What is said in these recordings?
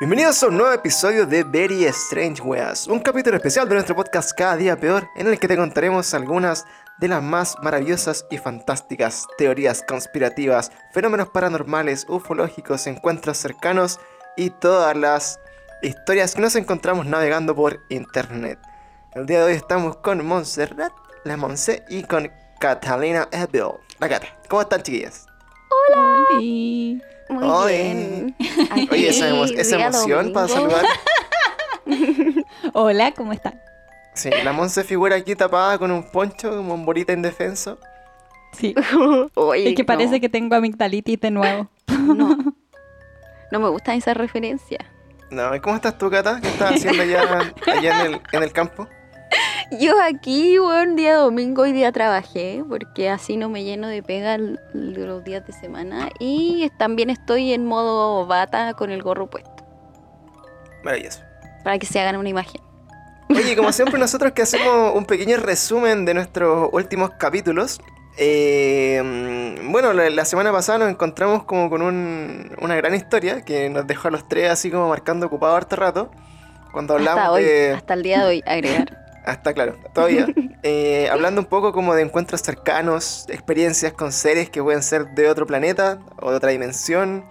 Bienvenidos a un nuevo episodio de Very Strange Weas, un capítulo especial de nuestro podcast Cada Día Peor, en el que te contaremos algunas de las más maravillosas y fantásticas teorías conspirativas, fenómenos paranormales, ufológicos, encuentros cercanos y todas las historias que nos encontramos navegando por internet. El día de hoy estamos con Montserrat, la Monse, y con Catalina Ebel. La Cata, ¿cómo están chiquillas? Hola. Sí. Muy bien. Oye, esa, emo- emoción para saludar. Hola, ¿cómo están? Sí, la Monse figura aquí tapada con un poncho como un bolita indefenso. Sí. Oye, Es que parece no, que tengo amigdalitis de nuevo. No. No me gustan esas referencias. No, ¿y cómo estás tú, Cata? ¿Qué estás haciendo allá, allá en, el, en el campo? Yo aquí, buen día domingo, hoy día trabajé, porque así no me lleno de pega los días de semana. Y también estoy en modo bata con el gorro puesto, Maravilloso. para que se hagan una imagen. Oye, como siempre nosotros que hacemos un pequeño resumen de nuestros últimos capítulos. eh, bueno, la, la semana pasada nos encontramos como con un- una gran historia que nos dejó a los tres así como marcando ocupado harto rato. Cuando Hasta hablamos hoy, de... hasta el día de hoy, agregar. Hasta claro, todavía. Eh, hablando un poco como de encuentros cercanos, experiencias con seres que pueden ser de otro planeta o de otra dimensión,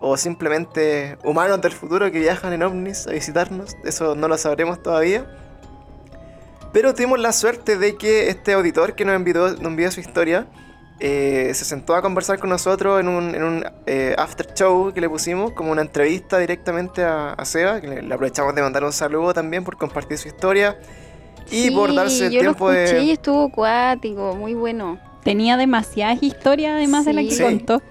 o simplemente humanos del futuro que viajan en ovnis a visitarnos. Eso no lo sabremos todavía. Pero tuvimos la suerte de que este auditor que nos envió, nos envió su historia eh, se sentó a conversar con nosotros en un, en un eh, after show que le pusimos, como una entrevista directamente a, a Seba, que le, le aprovechamos de mandar un saludo también por compartir su historia y Sí, por darse el yo tiempo lo escuché y de... estuvo acuático, muy bueno. Tenía demasiadas historias además de la que Sí. contó.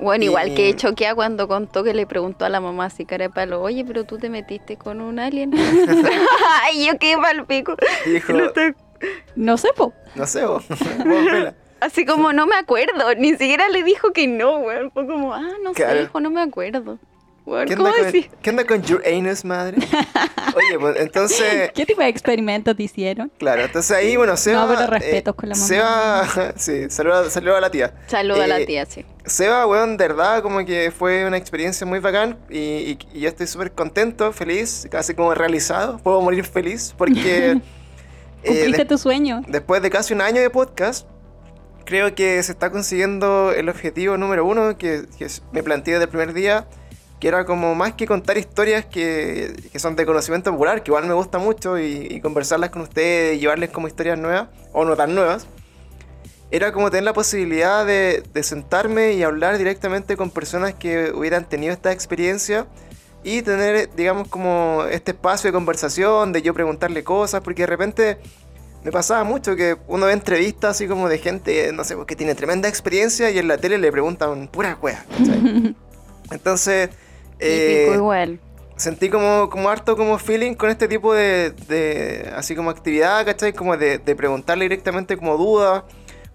Bueno, igual Y- que choquea cuando contó que le preguntó a la mamá así cara de palo, oye, pero tú te metiste con un alien. Ay, yo qué mal pico. Dijo, No sé, po. no sé, vela. Así como no me acuerdo, ni siquiera le dijo que no, weón. Fue como, ah, no Claro. sé, hijo, no me acuerdo. ¿Qué ¿cómo onda, con, decir? ¿Qué onda con your anus, madre? Oye, pues entonces... ¿Qué tipo de experimentos te hicieron? Claro, entonces ahí, bueno, Seba... pero respetos con la mamá. Seba, sí, saluda, saluda a la tía. Saluda a la Eh, tía, sí. Seba, weón, de verdad, como que fue una experiencia muy bacán y, y- y yo estoy súper contento, feliz, casi como realizado. Puedo morir feliz porque eh, ¿Cumpliste de- tu sueño? después de casi un año de podcast, creo que se está consiguiendo el objetivo número uno que, que me planteé desde el primer día, que era como más que contar historias que, que son de conocimiento popular, que igual me gusta mucho, y, y conversarlas con ustedes y llevarles como historias nuevas, o no tan nuevas era como tener la posibilidad de, de sentarme y hablar directamente con personas que hubieran tenido esta experiencia y tener, digamos, como este espacio de conversación, de yo preguntarle cosas, porque de repente me pasaba mucho que uno ve entrevistas así como de gente, no sé, pues, que tiene tremenda experiencia y en la tele le preguntan pura wea. ¿cachai? Entonces, eh, igual. sentí como, como harto como feeling con este tipo de, de así como actividad, ¿cachai? Como de, de preguntarle directamente como dudas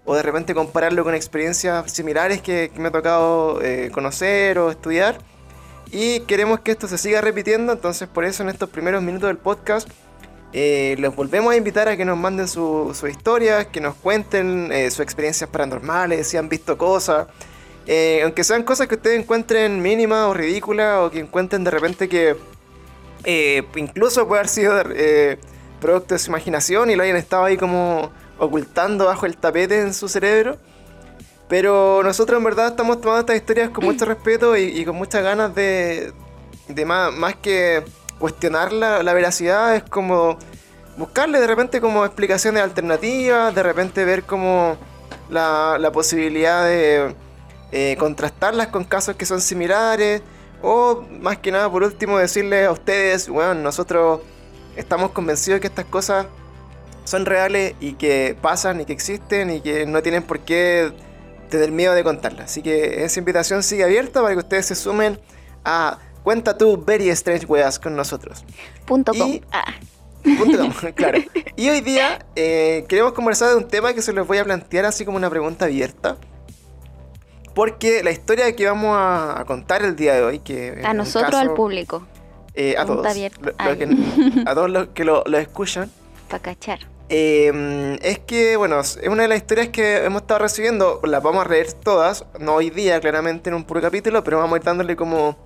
o de repente compararlo con experiencias similares que, que me ha tocado eh, conocer o estudiar. Y queremos que esto se siga repitiendo, entonces por eso en estos primeros minutos del podcast eh, los volvemos a invitar a que nos manden su- sus historias, que nos cuenten eh, sus experiencias paranormales, si han visto cosas. Eh, aunque sean cosas que ustedes encuentren mínimas o ridículas o que encuentren de repente que eh, incluso puede haber sido eh, producto de su imaginación y lo hayan estado ahí como ocultando bajo el tapete en su cerebro. Pero nosotros en verdad estamos tomando estas historias con mucho respeto y, y con muchas ganas de, de más, más que cuestionar la, la veracidad, es como buscarle de repente como explicaciones alternativas, de repente ver como la, la posibilidad de eh, contrastarlas con casos que son similares, o más que nada por último decirles a ustedes, bueno, nosotros estamos convencidos de que estas cosas son reales y que pasan y que existen y que no tienen por qué tener miedo de contarlas. Así que esa invitación sigue abierta para que ustedes se sumen a Cuenta tú Very Strange Weas con nosotros. Punto com. Ah, Punto com, claro. Y hoy día eh, queremos conversar de un tema que se los voy a plantear así como una pregunta abierta. Porque la historia que vamos a, contar el día de hoy, que a nosotros, caso, al público, eh, a todos, lo- lo que- a todos los que lo, lo escuchan, para cachar. eh, es que, bueno, es una de las historias que hemos estado recibiendo, las vamos a leer todas, no hoy día claramente en un puro capítulo, pero vamos a ir dándole como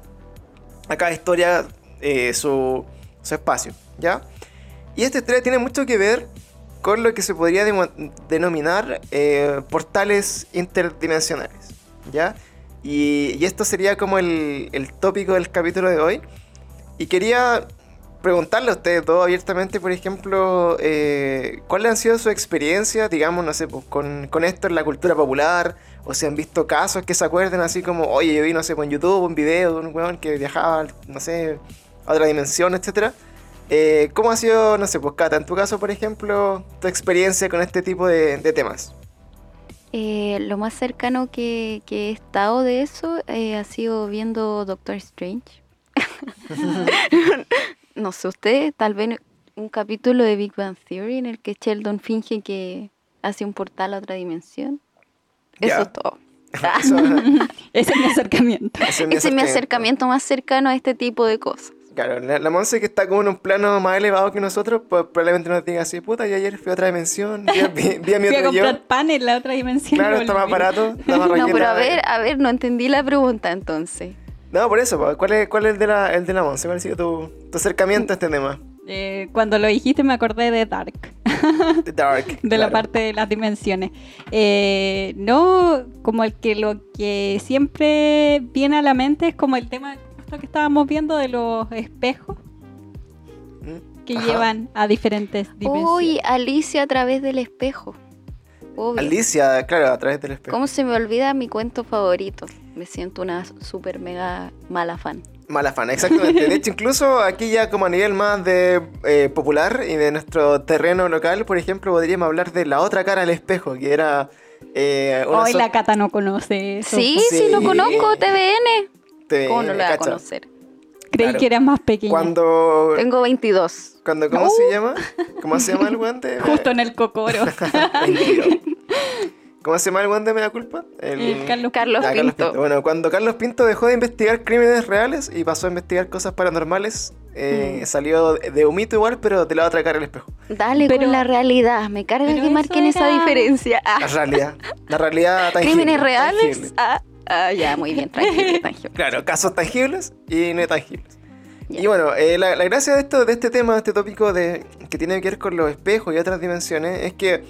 a cada historia eh, su, su espacio, ¿ya? Y esta historia tiene mucho que ver con lo que se podría denominar eh, portales interdimensionales, ¿ya? Y, esto sería como el, el tópico del capítulo de hoy. Y quería preguntarle a ustedes dos abiertamente, por ejemplo, eh, ¿cuáles han sido sus experiencias, digamos, no sé, pues, con, con esto en la cultura popular? O si han visto casos que se acuerden así como, oye, yo vi, no sé, pues, en YouTube un video de un weón que viajaba, no sé, a otra dimensión, etcétera. Eh, ¿Cómo ha sido, no sé, pues Cata, en tu caso, por ejemplo, tu experiencia con este tipo de temas? Eh, lo más cercano que, que he estado de eso eh, ha sido viendo Doctor Strange. no sé usted, tal vez un capítulo de Big Bang Theory en el que Sheldon finge que hace un portal a otra dimensión. Eso es todo. Ese es mi acercamiento. ese es mi acercamiento más cercano a este tipo de cosas. Claro, la, la Monse que está como en un plano más elevado que nosotros, pues probablemente nos diga así, puta, yo ayer fui a otra dimensión, vi, a- vi- vi a mi Fui a otro yo. comprar pan en la otra dimensión. Claro, está más barato, está más No, pero a ver, a ver, no entendí la pregunta entonces. No, por eso, pues, ¿cuál es, cuál es el de la, el de la Monse? ¿Cuál ha sido tu, tu acercamiento a este tema? Eh, cuando lo dijiste me acordé de Dark, The Dark. de la parte de las dimensiones. Eh, no, como el que lo que siempre viene a la mente es como el tema justo que estábamos viendo de los espejos que ajá. llevan a diferentes dimensiones. Uy, Alicia a través del espejo. Obvio. Alicia, claro, a través del espejo. ¿Cómo se me olvida mi cuento favorito? Me siento una super mega mala fan. Mala fan, exactamente. De hecho, incluso aquí ya como a nivel más de eh, popular y de nuestro terreno local, por ejemplo, podríamos hablar de la otra cara del espejo, que era... Eh, Hoy so- la Cata no conoce eso. Sí, sí, Sí. lo conozco, TVN. Te- ¿Cómo no lo va a conocer? Creí Claro. que era más pequeña. Cuando... Tengo 22. cuando ¿Cómo se llama? ¿Cómo se llama el guante? Justo en el cocoro. ¿Cómo se llama el guante de Mea Culpa? El... El Carlos Carlos Ah, Pinto. Bueno, cuando Carlos Pinto dejó de investigar crímenes reales y pasó a investigar cosas paranormales, eh, Mm. salió de de humito igual, pero de la otra cara del espejo. Dale Pero- con la realidad. Me carga que marquen esa era- diferencia. Ah, La realidad. La realidad tangible. Crímenes reales. tangible. Ah, ah, ya, muy bien, tranquilo, tranquilo. Claro, casos tangibles y no tangibles. Y bueno, eh, la, la gracia de esto, de este tema, de este tópico de, que tiene que ver con los espejos y otras dimensiones, es que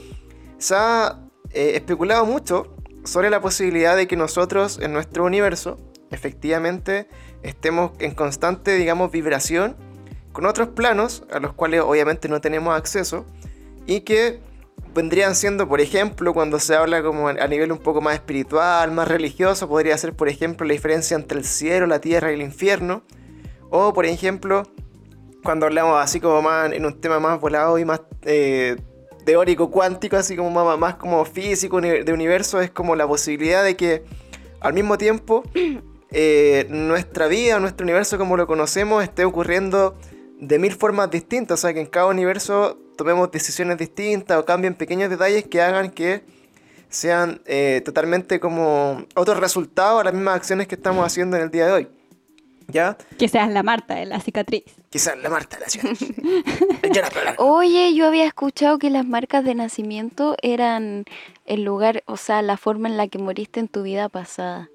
se ha eh, especulado mucho sobre la posibilidad de que nosotros en nuestro universo efectivamente estemos en constante, digamos, vibración con otros planos a los cuales obviamente no tenemos acceso y que vendrían siendo, por ejemplo, cuando se habla como a nivel un poco más espiritual, más religioso, podría ser, por ejemplo, la diferencia entre el cielo, la tierra y el infierno. O, por ejemplo, cuando hablamos así como más en un tema más volado y más eh, teórico, cuántico, así como más, más como físico de universo, es como la posibilidad de que al mismo tiempo eh, nuestra vida, nuestro universo como lo conocemos, esté ocurriendo de mil formas distintas. O sea, que en cada universo tomemos decisiones distintas o cambien pequeños detalles que hagan que sean eh, totalmente como otros resultados a las mismas acciones que estamos haciendo en el día de hoy. ¿Ya? Que seas la Marta de la cicatriz. Quizás la Marta de la Paula. Oye, yo había escuchado que las marcas de nacimiento eran el lugar, o sea, la forma en la que moriste en tu vida pasada.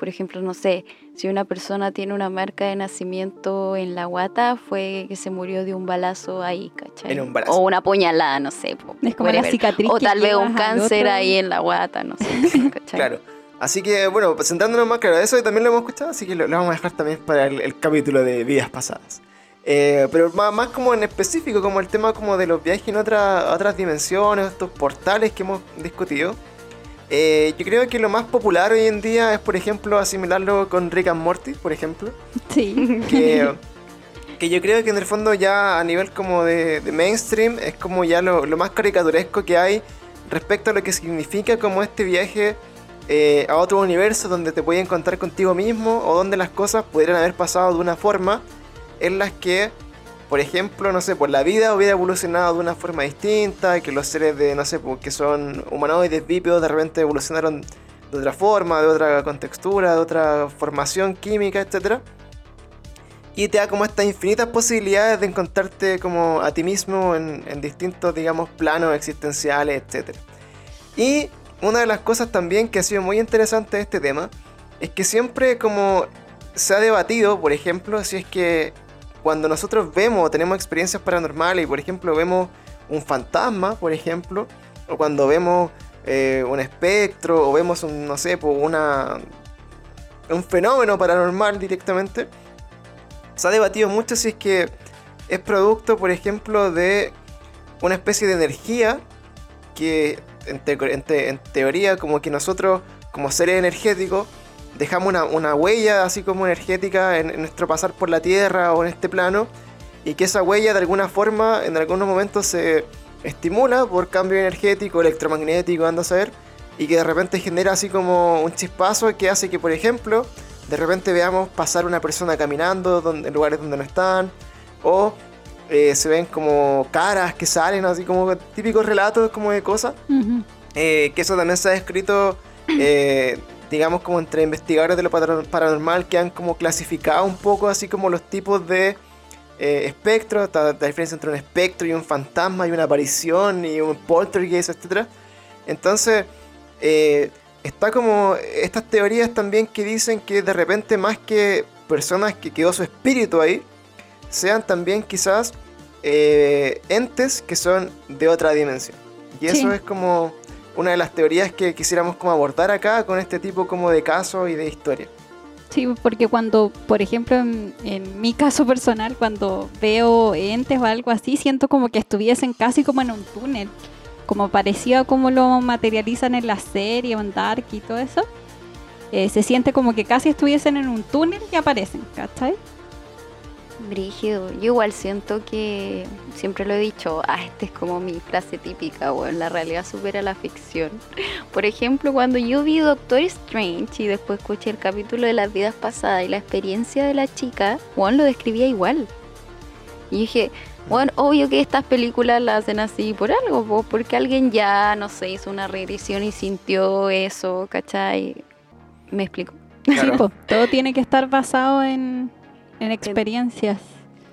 Por ejemplo, no sé, si una persona tiene una marca de nacimiento en la guata, fue que se murió de un balazo ahí, ¿cachai? En un balazo. O una puñalada, no sé. po, Es como la cicatriz O tal vez un cáncer otro. ahí en la guata, no sé, ¿cachai? Claro. Así que, bueno, centrándonos más, claro, eso también lo hemos escuchado, así que lo, lo vamos a dejar también para el, el capítulo de vidas pasadas. Eh, pero más, más como en específico, como el tema como de los viajes en otra- otras dimensiones, estos portales que hemos discutido. Eh, yo creo que lo más popular hoy en día es, por ejemplo, asimilarlo con Rick and Morty, por ejemplo. Sí. que, que yo creo que en el fondo ya a nivel como de, de mainstream es como ya lo, lo más caricaturesco que hay respecto a lo que significa como este viaje eh, a otro universo donde te puedes encontrar contigo mismo o donde las cosas pudieran haber pasado de una forma en las que, por ejemplo, no sé, pues la vida hubiera evolucionado de una forma distinta, que los seres de, no sé, pues, que son humanoides, bípedos, de repente evolucionaron de otra forma, de otra contextura, de otra formación química, etcétera y te da como estas infinitas posibilidades de encontrarte como a ti mismo en, en distintos, digamos, planos existenciales, etc. Y una de las cosas también que ha sido muy interesante de este tema es que siempre como se ha debatido, por ejemplo, si es que cuando nosotros vemos o tenemos experiencias paranormales y por ejemplo vemos un fantasma, por ejemplo, o cuando vemos eh, un espectro o vemos un, no sé, pues una, un fenómeno paranormal directamente, se ha debatido mucho si es que es producto, por ejemplo, de una especie de energía que en, teoría como que nosotros como seres energéticos dejamos una, huella así como energética en, nuestro pasar por la Tierra o en este plano y que esa huella de alguna forma en algunos momentos se estimula por cambio energético, electromagnético, anda a saber, y que de repente genera así como un chispazo que hace que, por ejemplo, de repente veamos pasar una persona caminando donde, en lugares donde no están, o eh, se ven como caras que salen, así como típicos relatos como de cosas, eh, que eso también se ha escrito, eh, digamos, como entre investigadores de lo paranormal que han como clasificado un poco así como los tipos de eh, espectro, la, diferencia entre un espectro y un fantasma y una aparición y un poltergeist, etc. Entonces, eh, está como estas teorías también que dicen que de repente más que personas que quedó su espíritu ahí, sean también quizás eh, entes que son de otra dimensión. Y eso es como una de las teorías que quisiéramos como abordar acá con este tipo como de casos y de historia. Sí, porque cuando, por ejemplo, en, mi caso personal, cuando veo entes o algo así, siento como que estuviesen casi como en un túnel, como parecía como lo materializan en la serie en Dark y todo eso. Eh, se siente como que casi estuviesen en un túnel y aparecen, ¿cachai? Brígido. Yo igual siento que, siempre lo he dicho, ah, esta es como mi frase típica, bueno, la realidad supera la ficción. Por ejemplo, cuando yo vi Doctor Strange y después escuché el capítulo de las vidas pasadas y la experiencia de la chica, Juan lo describía igual. Y dije, bueno, obvio que estas películas las hacen así por algo, porque alguien ya, no sé, hizo una regresión y sintió eso, ¿cachai? ¿Me explico? Sí, todo tiene que estar basado en, en experiencias.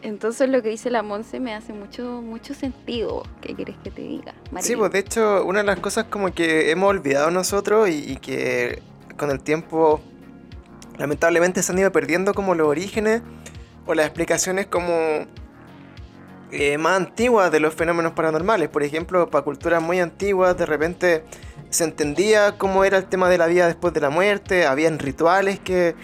Entonces lo que dice la Monse me hace mucho mucho sentido. ¿Qué quieres que te diga? Sí, pues de hecho una de las cosas como que hemos olvidado nosotros y, que con el tiempo lamentablemente se han ido perdiendo como los orígenes o las explicaciones como eh, más antiguas de los fenómenos paranormales. Por ejemplo, para culturas muy antiguas de repente se entendía cómo era el tema de la vida después de la muerte, habían rituales que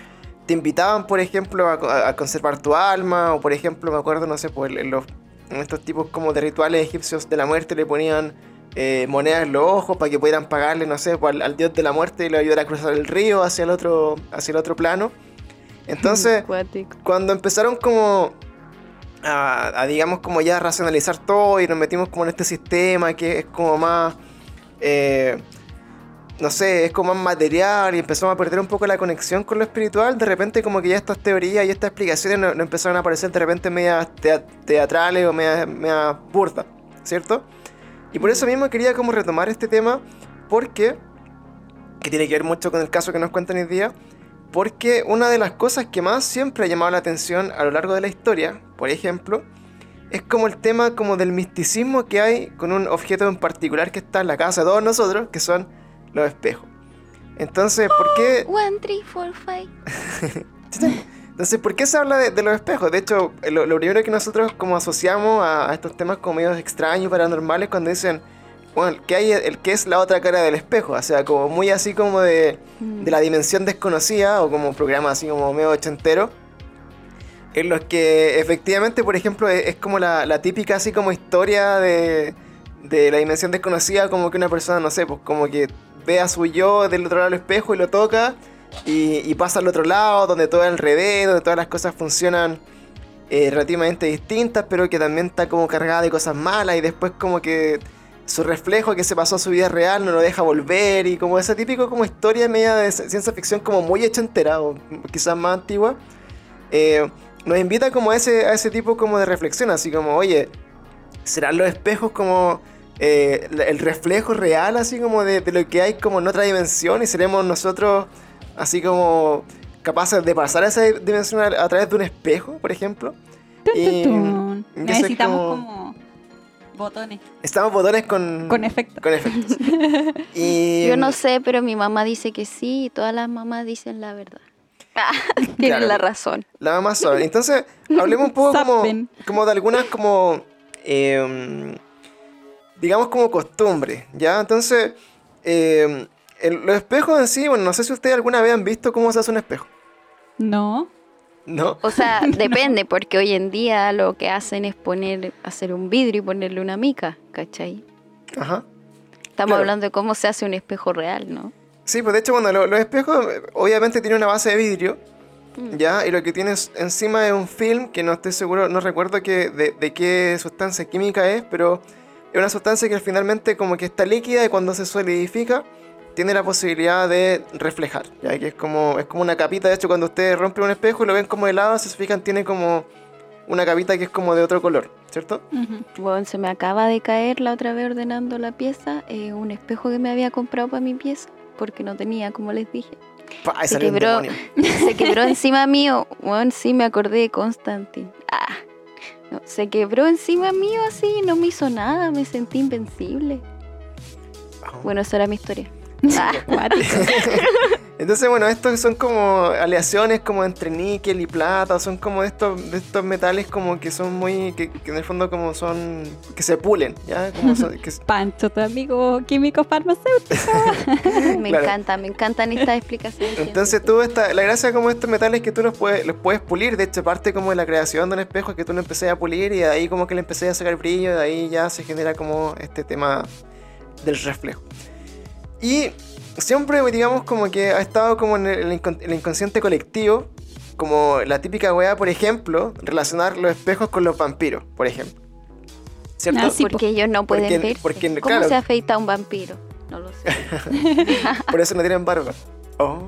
te invitaban, por ejemplo, a, conservar tu alma, o por ejemplo, me acuerdo, no sé, pues en, los, estos tipos como de rituales egipcios de la muerte le ponían eh, monedas en los ojos para que pudieran pagarle, no sé, pues, al, dios de la muerte y le ayudara a cruzar el río hacia el otro, hacia el otro plano. Entonces, cuando empezaron como a, digamos, como ya racionalizar todo y nos metimos como en este sistema que es como más... Eh, no sé, es como más material y empezamos a perder un poco la conexión con lo espiritual, de repente como que ya estas teorías y estas explicaciones no, empezaron a aparecer de repente medias teatrales o medias, media burdas, ¿cierto? Y por eso mismo quería como retomar este tema porque, que tiene que ver mucho con el caso que nos cuentan hoy día, porque una de las cosas que más siempre ha llamado la atención a lo largo de la historia, por ejemplo, es como el tema como del misticismo que hay con un objeto en particular que está en la casa de todos nosotros, que son los espejos. Entonces, ¿por qué...? One, three, four, five. Entonces, ¿por qué se habla de, los espejos? De hecho, lo, primero que nosotros como asociamos a, estos temas como medio extraños, paranormales, cuando dicen, bueno, ¿qué hay, el que es la otra cara del espejo? O sea, como muy así como de, de la dimensión desconocida, o como programa así como medio ochentero, en los que efectivamente, por ejemplo, es, como la, la, típica así como historia de, de la dimensión desconocida, como que una persona, no sé, pues como que ve a su yo del otro lado del espejo y lo toca y, pasa al otro lado, donde todo es al revés, donde todas las cosas funcionan eh, relativamente distintas, pero que también está como cargada de cosas malas y después como que su reflejo que se pasó a su vida real no lo deja volver y como esa típico como historia media de ciencia ficción como muy entera o quizás más antigua, eh, nos invita como a ese, a ese tipo como de reflexión, así como, oye, ¿serán los espejos como eh, el reflejo real, así como de, lo que hay como en otra dimensión y seremos nosotros así como capaces de pasar a esa dimensión a, través de un espejo, por ejemplo. Necesitamos como... botones. Estamos botones con... Con efectos. Con efectos. y... Yo no sé, pero mi mamá dice que sí y todas las mamás dicen la verdad. Ah, Claro. la razón. La mamá sabe. Entonces, hablemos un poco como, como de algunas como... eh, digamos como costumbres, ¿ya? Entonces, eh, el- los espejos en sí, bueno, no sé si ustedes alguna vez han visto cómo se hace un espejo, No. ¿no? O sea, depende, porque hoy en día lo que hacen es poner, hacer un vidrio y ponerle una mica, ¿cachai? Ajá. Estamos Claro. hablando de cómo se hace un espejo real, ¿no? Sí, pues de hecho, bueno, lo- los espejos obviamente tienen una base de vidrio, Mm. ¿ya? Y lo que tienes encima es un film que no estoy seguro, no recuerdo que, de, de qué sustancia química es, pero es una sustancia que finalmente como que está líquida y cuando se solidifica tiene la posibilidad de reflejar, ¿ya? Que es como, es como una capita, de hecho cuando ustedes rompen un espejo y lo ven como helado, si se fijan tiene como una capita que es como de otro color, ¿cierto? Ujú. Bueno, se me acaba de caer la otra vez ordenando la pieza, eh, un espejo que me había comprado para mi pieza, porque no tenía, como les dije. Ahí Se quebró. Se quebró encima mío. Bueno, sí me acordé de Constantine. Ah. No, se quebró encima mío así, no me hizo nada, me sentí invencible. Bueno, esa era mi historia. Ah. Entonces, bueno, estos son como aleaciones como entre níquel y plata, son como de estos, de estos metales como que son muy, que, que en el fondo como son, que se pulen, ¿ya? Como son- que- Pancho, tu amigo químico farmacéutico. me Claro. encanta, me encantan estas explicaciones. entonces tú, esta, la gracia como estos metales es que tú los puedes, los puedes pulir, de hecho parte como de la creación de un espejo es que tú lo empecé a pulir y de ahí como que le empecé a sacar brillo, de ahí ya se genera como este tema del reflejo. Y siempre, digamos, como que ha estado como en el, el incon- el inconsciente colectivo, como la típica weá, por ejemplo, relacionar los espejos con los vampiros, por ejemplo. ¿Cierto? Ah, sí. porque ellos no pueden Porque- verse. porque, ¿Cómo claro. se afeita un vampiro? No lo sé. Por eso no tienen barba. Oh,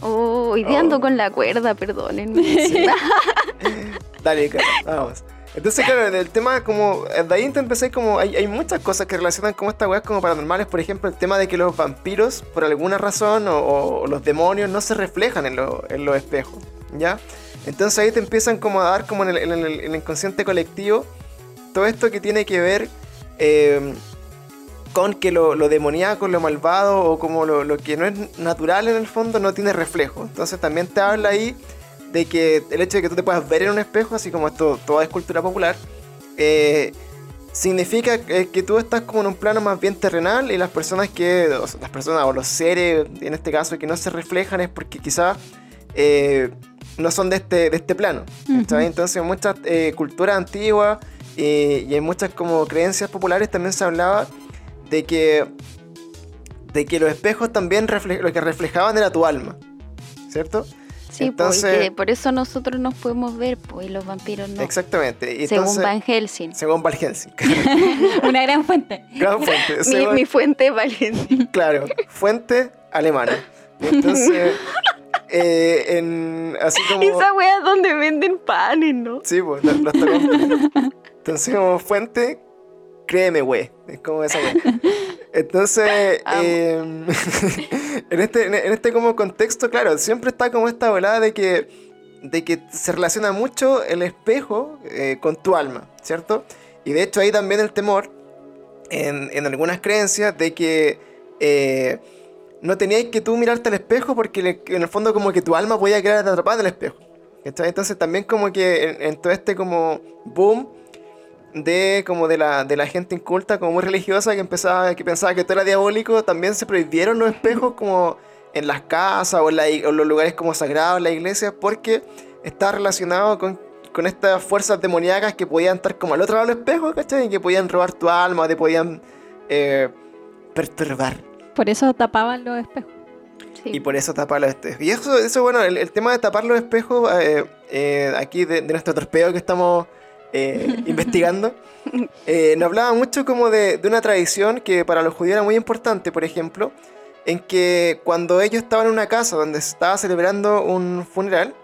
Oh, hoy día ando Oh. con la cuerda, perdónenme. dale, cara, vamos. Entonces, claro, del tema como... De ahí te empecé como... Hay, muchas cosas que relacionan como estas weas como paranormales. Por ejemplo, el tema de que los vampiros, por alguna razón, o, los demonios, no se reflejan en, lo- los espejos. ¿Ya? Entonces ahí te empiezan como a dar como en el, en el- en el inconsciente colectivo todo esto que tiene que ver eh, con que lo, lo demoníaco, lo malvado o como lo, lo que no es natural en el fondo no tiene reflejo. Entonces también te habla ahí de que el hecho de que tú te puedas ver en un espejo, así como esto toda es cultura popular, eh, significa eh, que tú estás como en un plano más bien terrenal y las personas que, o sea, las personas o los seres, en este caso, que no se reflejan es porque quizás eh, no son de este, de este plano. ¿cachai? Ujú. Entonces en muchas eh, culturas antiguas eh, y en muchas como creencias populares también se hablaba de que, de que los espejos también refle- lo que reflejaban era tu alma, ¿cierto? Sí, Entonces- porque por eso nosotros nos podemos ver, pues, y los vampiros no. Exactamente. Y Según entonces- Van Helsing. Según Van Helsing. Una gran fuente. Gran fuente. Mi, Según- mi fuente es Van Helsing. Claro, fuente alemana. Entonces, eh, en, así como... Esa wea es donde venden panes, ¿no? Sí, pues, tocamos. Entonces, como fuente, créeme, güey. Es como esa. Entonces, eh, en, este, en este como contexto, claro, siempre está como esta volada de que, de que se relaciona mucho el espejo eh, con tu alma, ¿cierto? Y de hecho, ahí también el temor, en, en algunas creencias, de que eh, no tenías que tú mirarte al espejo porque le- en el fondo como que tu alma podía quedar atrapada en el espejo. Entonces también como que en, en todo este como boom de como de la, de la gente inculta, como muy religiosa, que empezaba, que pensaba que todo era diabólico, también se prohibieron los espejos como en las casas o en, la i- o en los lugares como sagrados, en la iglesia, porque está relacionado con, con estas fuerzas demoníacas que podían estar como al otro lado del espejo, ¿cachai? Y que podían robar tu alma, te podían eh, perturbar. Por eso tapaban los espejos. Sí. Y por eso tapa los espejos. Y eso, eso bueno, el, el tema de tapar los espejos, eh, eh, aquí de, de nuestro torpeo que estamos eh, investigando, eh, nos hablaba mucho como de, de una tradición que para los judíos era muy importante, por ejemplo, en que cuando ellos estaban en una casa donde se estaba celebrando un funeral,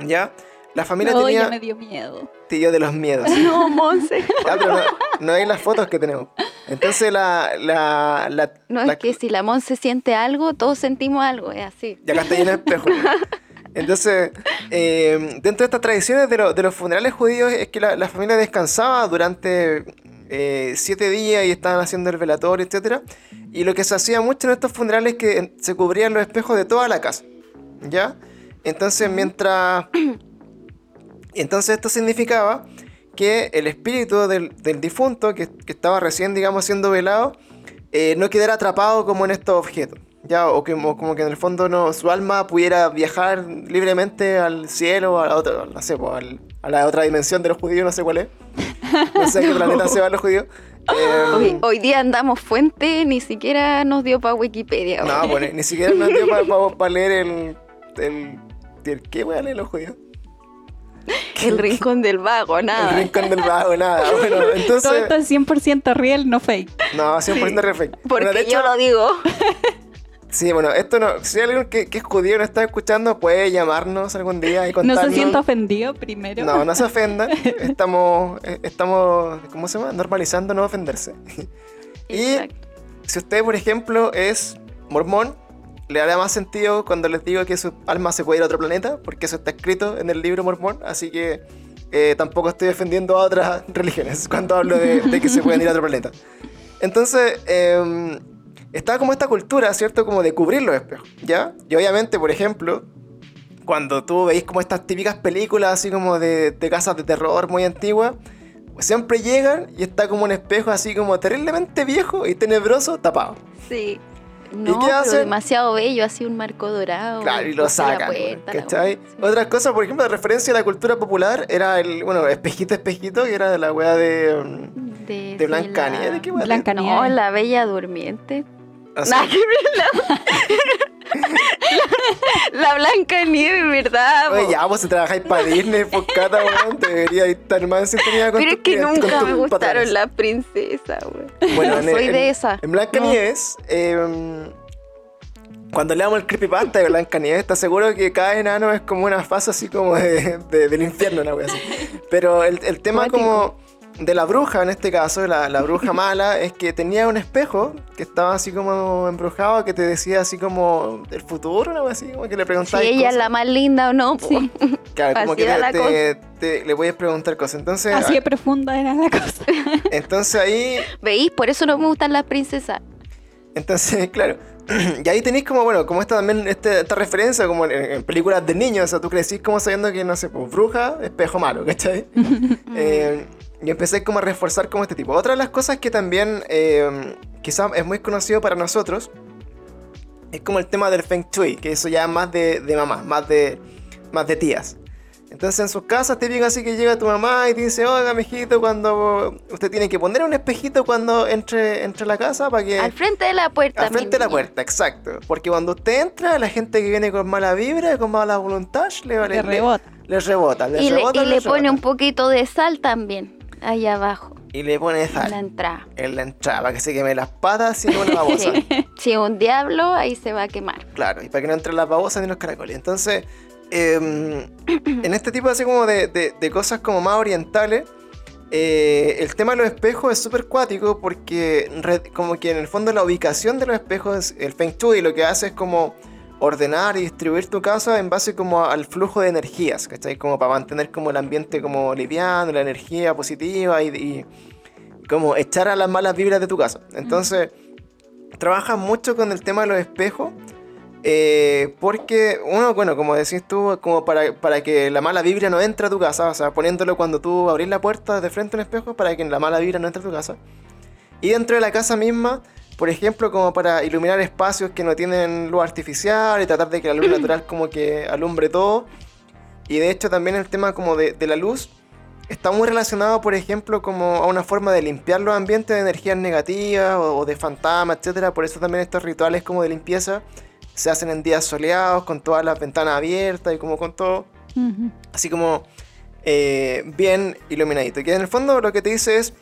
¿ya? La familia No, tenía ya me dio miedo. tío de los miedos. No, Monse. Ah, pero no, no hay las fotos que tenemos. Entonces la... la, la No, la- es que si la Monse siente algo, todos sentimos algo, es así. Y acá está lleno de espejos. Entonces, eh, dentro de estas tradiciones de, lo- de los funerales judíos es que la, familia descansaba durante eh, siete días y estaban haciendo el velatorio, etc. Y lo que se hacía mucho en estos funerales es que se cubrían los espejos de toda la casa. ¿Ya? Entonces, mientras. Entonces, esto significaba que el espíritu del, difunto, que, que estaba recién, digamos, siendo velado, eh, no quedara atrapado como en estos objetos. Ya, o que, como, como que en el fondo no, su alma pudiera viajar libremente al cielo, a la otra, no sé, pues, al- a la otra dimensión de los judíos, no sé cuál es. No sé a qué planeta se van los judíos. Eh, Hoy, hoy día andamos fuente, ni siquiera nos dio para Wikipedia. no, bueno, ni siquiera nos dio para leer el, el, el- ¿Qué voy a leer los judíos? El rincón del vago, El nada. rincón del vago, nada. Bueno, Todo entonces. esto es 100% real, no fake. No, 100% perfecto. Porque Bueno, de yo hecho, lo digo. Sí, bueno, esto no. Si alguien que, que es judío no está escuchando, puede llamarnos algún día y No contarnos. se sienta ofendido primero. No, no se ofendan. Estamos, eh, estamos, ¿cómo se llama? Normalizando no ofenderse. Y si usted, por ejemplo, es mormón, le hará más sentido cuando les digo que su alma se puede ir a otro planeta, porque eso está escrito en el libro mormón, así que eh, tampoco estoy defendiendo a otras religiones cuando hablo de, de que se pueden ir a otro planeta. Entonces, eh, está como esta cultura, ¿cierto? Como de cubrir los espejos, ¿ya? Y obviamente, por ejemplo, cuando tú veis como estas típicas películas así como de, de casas de terror muy antiguas, siempre llegan y está como un espejo así como terriblemente viejo y tenebroso tapado. Sí. No, qué pero hacen? demasiado bello, así un marco dorado. Claro, y lo sacan. puerta, ¿Cachai? sí. Otras cosas, por ejemplo, de referencia a la cultura popular era el, bueno, espejito, espejito, que era de la wea de, mm, De, de Blancanieves. ¿Qué wea? Blanca- No, Nieves. la bella durmiente. O sea, Nada que ver, la, la Blanca Nieve, ¿verdad? Oye, ya, vos si trabajáis para Disney, por cada weón, debería estar más en sintonía con Pero es que nunca me gustaron patrones. las princesas, güey. Bueno, no en- soy en- de esa. En Blancanieves, eh, cuando leamos el creepypasta de Blancanieves, está seguro que cada enano es como una fase así como de, de- del infierno, una wea así. Pero el, el tema Cuático. como de la bruja, en este caso, la, la bruja mala, es que tenía un espejo que estaba así como embrujado, que te decía así como el futuro, wea así, como que le Si preguntabas ella es la más linda o no. Sí. Claro, como así que te, la te- te- le voy a preguntar cosas. Entonces, Así de profunda era la cosa. entonces ahí ¿Veis? Por eso no me gustan las princesas. Entonces, claro. Y ahí tenéis como, bueno, como esta también este- esta referencia como en, en películas de niños. O sea, tú crecís como sabiendo que, no sé, pues bruja, espejo malo, ¿cachai? Eh, y empecé como a reforzar como este tipo. Otra de las cosas que también eh, quizás es muy conocido para nosotros es como el tema del Feng Shui, que eso ya es más de, de mamá, más de, más de tías. Entonces en sus casas típico así que llega tu mamá y te dice, oiga, mijito, cuando usted tiene que poner un espejito cuando entre, entre a la casa para que... Al frente de la puerta. Al frente de la puerta, exacto. Porque cuando usted entra, la gente que viene con mala vibra, con mala voluntad, le, le, Le rebota. Le, rebota, le Y le, rebota, y le pone rebota. un poquito de sal también, ahí abajo, Y le pone en la sal entrada. en la entrada para que se queme las patas sin una babosa. Sí. Si es un diablo, ahí se va a quemar. claro, y para que no entren las babosas ni los caracoles. Entonces, em, en este tipo así como de, de- de cosas como más orientales, eh, el tema de los espejos es súper cuático porque re- como que en el fondo la ubicación de los espejos, el Feng Shui lo que hace es como ordenar y distribuir tu casa en base como al flujo de energías, ¿cachai? Como para mantener como el ambiente como liviano, la energía positiva y, y como echar a las malas vibras de tu casa. Entonces, trabaja mucho con el tema de los espejos. eh, porque uno, bueno, como decís tú, como para, para que la mala vibra no entre a tu casa, o sea, poniéndolo cuando tú abrís la puerta de frente a un espejo para que la mala vibra no entre a tu casa. Y dentro de la casa misma, por ejemplo, como para iluminar espacios que no tienen luz artificial y tratar de que la luz natural como que alumbre todo. Y de hecho también el tema como de, de la luz está muy relacionado, por ejemplo, como a una forma de limpiar los ambientes de energías negativas o, o de fantasmas, etcétera. Por eso también estos rituales como de limpieza se hacen en días soleados, con todas las ventanas abiertas y como con todo así como eh, bien iluminadito. Que en el fondo lo que te dice es,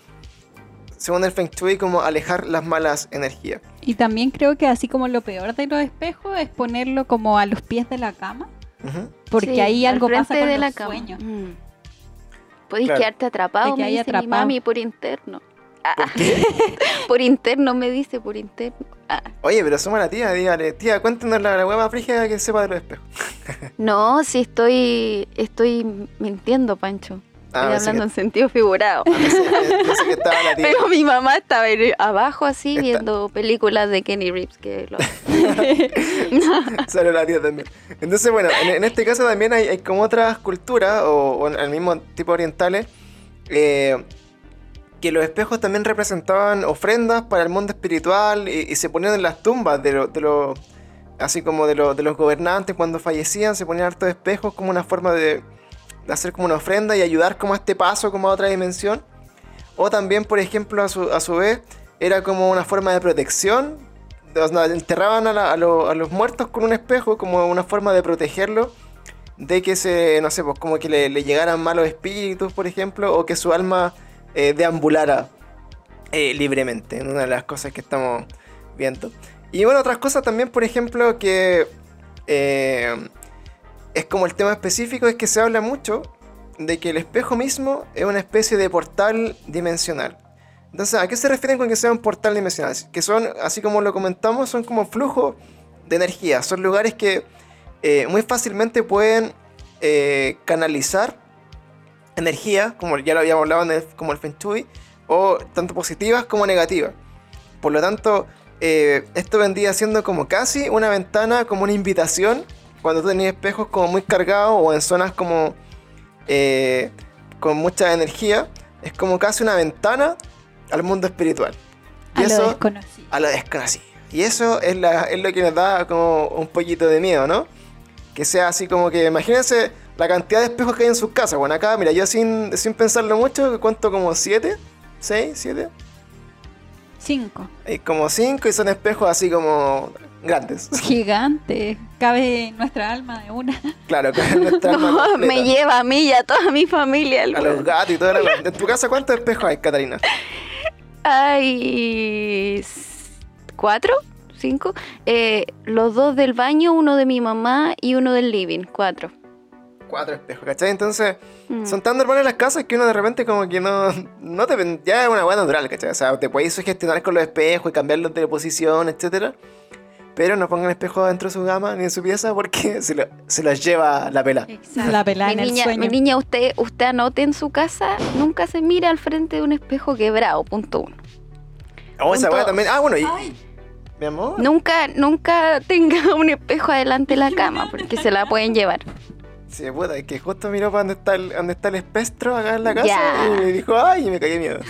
según el Feng Shui, como alejar las malas energías. Y también creo que así como lo peor de los espejos es ponerlo como a los pies de la cama. Porque Sí, ahí al algo pasa con de los la cama. sueños. Mm. Podéis Claro. quedarte atrapado, Te me dice mi mami por interno. Ah, por interno me dice, por interno. Ah. Oye, pero suma la tía, dígale, tía, cuéntanos la, la más frígida que sepa de los espejos. No, si estoy, estoy mintiendo, Pancho. Ah, Estoy hablando que- en sentido figurado. pensé- pensé que estaba la tía. Pero mi mamá estaba abajo así viendo películas de Kenny Reeves que lo- Sale la tía también. Entonces, bueno, en, en este caso también hay, hay como otras culturas, o, o el mismo tipo orientales, eh, que los espejos también representaban ofrendas para el mundo espiritual y, y se ponían en las tumbas de los... Así como de, los de los gobernantes cuando fallecían, se ponían hartos espejos como una forma de hacer como una ofrenda y ayudar como a este paso, como a otra dimensión. O también, por ejemplo, a su, a su vez, era como una forma de protección. Enterraban a, la- a lo- a los muertos con un espejo como una forma de protegerlo de que se, no sé, pues como que le, le llegaran malos espíritus, por ejemplo, o que su alma eh, deambulara eh, libremente. Una de las cosas que estamos viendo. Y bueno, otras cosas también, por ejemplo, que eh, es como el tema específico, es que se habla mucho de que el espejo mismo es una especie de portal dimensional. Entonces, ¿a qué se refieren con que sea un portal dimensional? Que son, así como lo comentamos, son como flujos de energía. Son lugares que eh, muy fácilmente pueden eh, canalizar energía, como ya lo habíamos hablado, en el- como el Feng o tanto positivas como negativas. Por lo tanto, eh, esto vendría siendo como casi una ventana, como una invitación, cuando tú tenías espejos como muy cargados o en zonas como eh, con mucha energía, es como casi una ventana al mundo espiritual. A Y lo eso desconocido. a lo desconocido. Y eso es, la, es lo que nos da como un poquito de miedo, ¿no? Que sea así como que, imagínense la cantidad de espejos que hay en sus casas. Bueno, acá, mira, yo sin, sin pensarlo mucho, cuento como 7, 6, 7. Cinco. Hay como 5 y son espejos así como grandes. Gigante. Cabe nuestra alma de una. claro, es nuestra alma No, completa. me lleva a mí y a toda mi familia. A los gatos y toda la. ¿En tu casa cuántos espejos hay, Catarina? Hay cuatro, cinco. Eh, los dos del baño, uno de mi mamá y uno del living. Cuatro. Cuatro espejos, ¿cachai? Entonces, Mm. son tan normales las casas que uno de repente como que no, no te ya es una buena natural, ¿cachai? O sea, te puedes sugestionar con los espejos y cambiarlos de posición, etcétera. Pero no pongan espejos dentro de su gama ni en su pieza porque se, lo- se los lleva la pela. La pelada Mi en el niña, sueño. mi niña, usted, usted anote en su casa, nunca se mire al frente de un espejo quebrado, punto uno. Oh, esa Punto. weá también. Ah, bueno, y. Mi amor. Nunca, nunca tenga un espejo adelante de la cama, porque se la pueden llevar. Sí, puta, es que justo miró para donde está el, donde está el espectro acá en la casa Ya. y me dijo, ay, y me caí de miedo.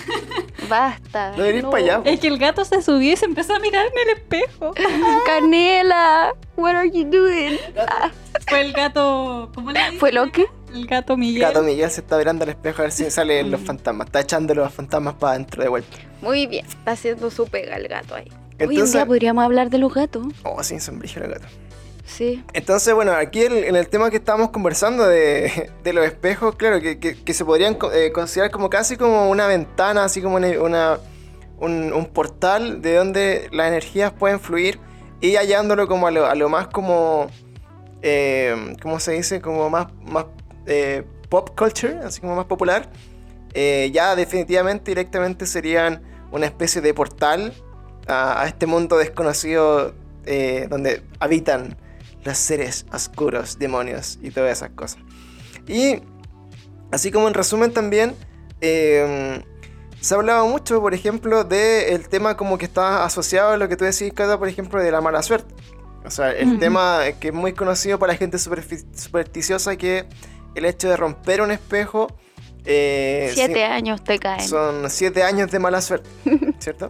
Basta. No ir para allá. Es que el gato se subió y se empezó a mirar en el espejo. Canela, what are you doing? Ah, Fue el gato. ¿Cómo le dicen? ¿Fue lo que? El gato Miguel. Gato Miguel se está mirando al espejo a ver si salen los fantasmas. Está echando los fantasmas para adentro de vuelta. Muy bien, está haciendo su pega el gato ahí. Hoy un Entonces- día podríamos hablar de los gatos. Oh, sin sombrilla el gato. Sí. Entonces, bueno, aquí en, en el tema que estábamos conversando de, de los espejos, claro, que, que- se podrían eh, considerar como casi como una ventana, así como una, un, portal de donde las energías pueden fluir y hallándolo como a lo, a lo más como, eh, ¿cómo se dice? Como más, más eh, pop culture, así como más popular, eh, ya definitivamente directamente serían una especie de portal a, este mundo desconocido donde habitan los seres oscuros, demonios y todas esas cosas. Y así como en resumen también, eh, se ha hablado mucho, por ejemplo, del tema como que está asociado a lo que tú decís, Cata, por ejemplo, de la mala suerte. O sea, el tema que es muy conocido para la gente supersticiosa que el hecho de romper un espejo... eh, Siete años te caen. son siete años de mala suerte, ¿cierto?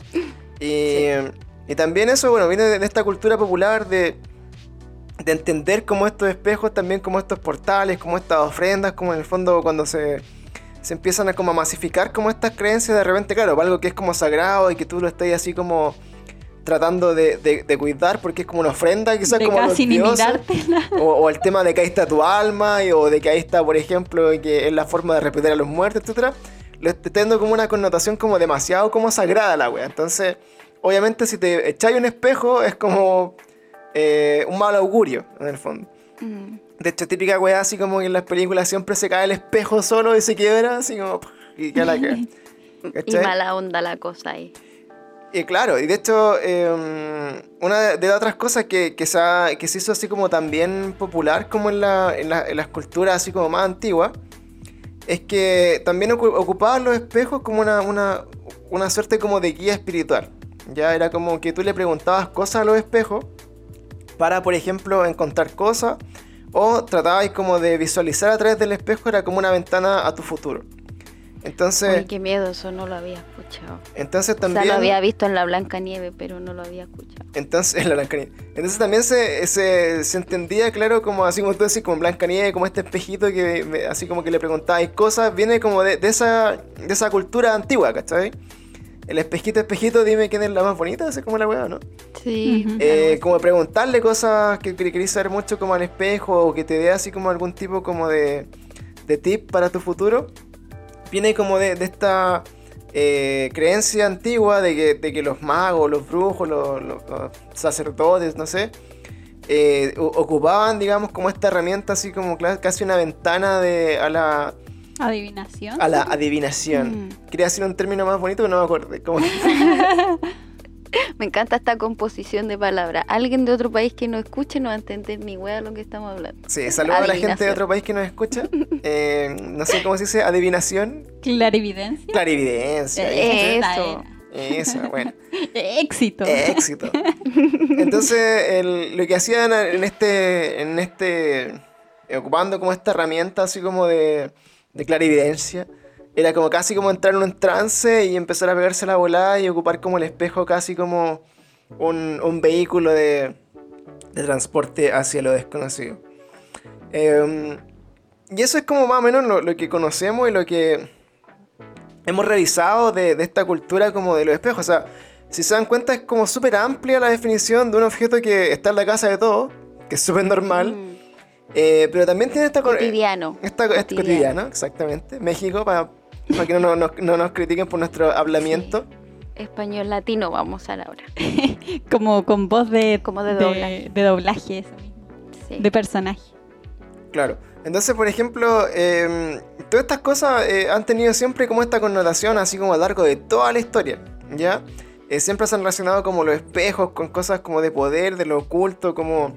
Y, y también eso, bueno, viene de, de esta cultura popular de, de entender como estos espejos, también como estos portales, como estas ofrendas, como en el fondo cuando se, se empiezan a como a masificar como estas creencias de repente, claro, algo que es como sagrado y que tú lo estás así como tratando de, de- de cuidar porque es como una ofrenda quizás de como casi ni dioses. O, o el tema de que ahí está tu alma, y- o de que ahí está, por ejemplo, que es la forma de repetir a los muertos, etcétera, lo teniendo como una connotación como demasiado como sagrada la wea. Entonces, obviamente si te echáis un espejo es como eh, un mal augurio, en el fondo. Mm. De hecho, típica wea así como que en las películas siempre se cae el espejo solo y se quiebra, así como... Y ya la queda. Y mala onda la cosa ahí. Y claro, y de hecho, eh, una de, de las otras cosas que, que, se ha- que se hizo así como también popular como en, la, en, la- en las culturas así como más antiguas, es que también ocu- ocupaban los espejos como una, una, una suerte como de guía espiritual. Ya era como que tú le preguntabas cosas a los espejos para, por ejemplo, encontrar cosas o tratabas como de visualizar a través del espejo, era como una ventana a tu futuro. Entonces, Uy, qué miedo, eso no lo había escuchado. entonces O también... sea, lo había visto en la Blanca Nieve, pero no lo había escuchado. Entonces, en la Blancanieves. Entonces también se, se, se entendía, claro, como así como tú decís, como Blancanieves, como este espejito que así como que le preguntabais cosas, viene como de, de esa, de esa cultura antigua, ¿cachai? El espejito, espejito, dime quién es la más bonita, así como la weá, ¿no? Sí. Eh, como preguntarle cosas que, que querís saber mucho como al espejo o que te dé así como algún tipo como de, de tip para tu futuro. Viene como de, de esta eh, creencia antigua de que, de que los magos, los brujos, los, los- los sacerdotes, no sé, eh, ocupaban, digamos, como esta herramienta así como casi una ventana de, a, la, Adivinación. a la adivinación. Mm. Quería decir un término más bonito, pero no me acuerdo. Como, Me encanta esta composición de palabras. Alguien de otro país que no escuche no va a entender ni wea lo que estamos hablando. sí, saludo a la gente de otro país que nos escucha. Eh, no sé cómo se dice, adivinación. Clarividencia. Clarividencia. Eh, Eso. Eso, bueno. Éxito. Éxito. Entonces, el- lo que hacían en este, en este, ocupando como esta herramienta así como de, de clarividencia, era como casi como entrar en un trance y empezar a pegarse la volada y ocupar como el espejo casi como un, un vehículo de, de transporte hacia lo desconocido. Em, y eso es como más o menos lo, lo que conocemos y lo que hemos revisado de, de esta cultura como de los espejos. O sea, si se dan cuenta es como súper amplia la definición de un objeto que está en la casa de todos, que es súper normal, Mm, eh, pero también tiene esta... co- Cotidiano. Esta, este cotidiano, exactamente. México, para, para que no, nos- no- no nos critiquen por nuestro hablamiento. Español latino vamos a la hora. Como con voz de, Como de doblaje. de doblaje, eso mismo. Sí. De personaje. Claro. Entonces, por ejemplo, eh, todas estas cosas eh, han tenido siempre como esta connotación, así como a lo largo de toda la historia, ¿ya? Eh, siempre se han relacionado como los espejos con cosas como de poder, de lo oculto, como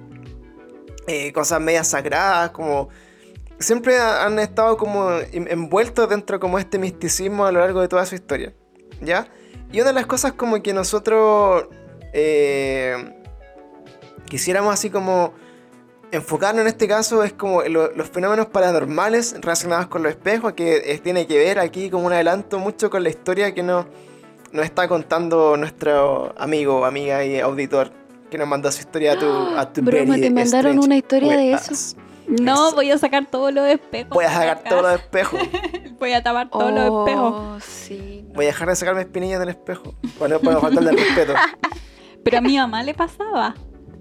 eh, cosas medias sagradas, como... Siempre ha- han estado como en- envueltos dentro como este misticismo a lo largo de toda su historia, ¿ya? Y una de las cosas como que nosotros eh, quisiéramos así como enfocarnos en este caso es como lo- los fenómenos paranormales relacionados con los espejos, que tiene que ver aquí como un adelanto mucho con la historia que nos, nos está contando nuestro amigo amiga y auditor, que nos mandó su historia a tu, a tu Broma, ¿te mandaron una historia de eso? No, voy a sacar todos los espejos. Voy a sacar todos los espejos. Voy a tapar todos los espejos. Oh, sí. Voy a dejar de sacarme espinillas del espejo. Para no, para no faltarle el respeto. Pero a mi mamá le pasaba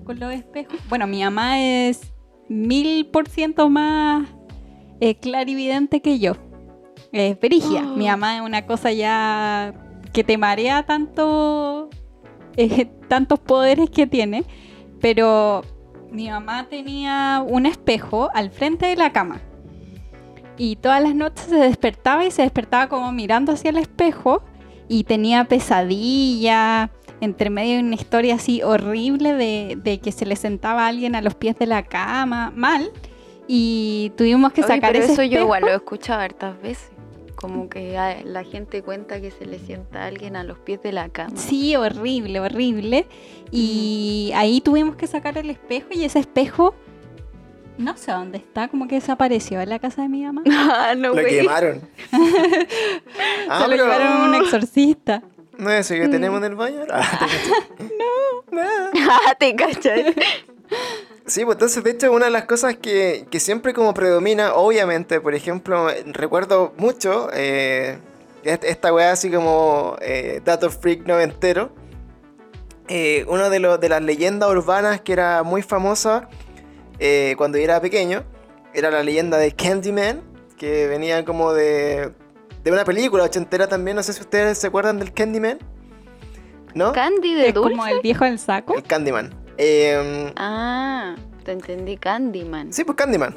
con los espejos. Bueno, mi mamá es mil por ciento más eh, clarividente que yo. Es perigia. Oh. Mi mamá es una cosa ya que te marea tanto, eh, tantos poderes que tiene. Pero mi mamá tenía un espejo al frente de la cama. Y todas las noches se despertaba y se despertaba como mirando hacia el espejo y tenía pesadilla, entre medio de una historia así horrible de, de que se le sentaba alguien a los pies de la cama, mal, y tuvimos que sacar pero ese eso yo igual lo he escuchado hartas veces. Como que ah, la gente cuenta que se le sienta a alguien a los pies de la cama. Sí, horrible, horrible. Y ahí tuvimos que sacar el espejo y ese espejo, no sé dónde está, como que desapareció en la casa de mi mamá. Ah, no, Lo güey. quemaron. Ah, Se lo pero- llevaron a un exorcista. ¿No es eso que tenemos en el baño? Ah, no. Nada. Ah, te cachai. Sí, pues entonces de hecho una de las cosas que, que siempre como predomina, obviamente, por ejemplo, recuerdo mucho eh, est- esta weá así como eh, Dato Freak noventero. Eh, uno de, los de las leyendas urbanas que era muy famosa eh, cuando yo era pequeño era la leyenda de Candyman, que venía como de, de una película ochentera también, no sé si ustedes se acuerdan del Candyman, ¿no? Candy de Es dulce. como el viejo del saco. El Candyman. Eh, Ah, te entendí Candyman. Sí, pues Candyman.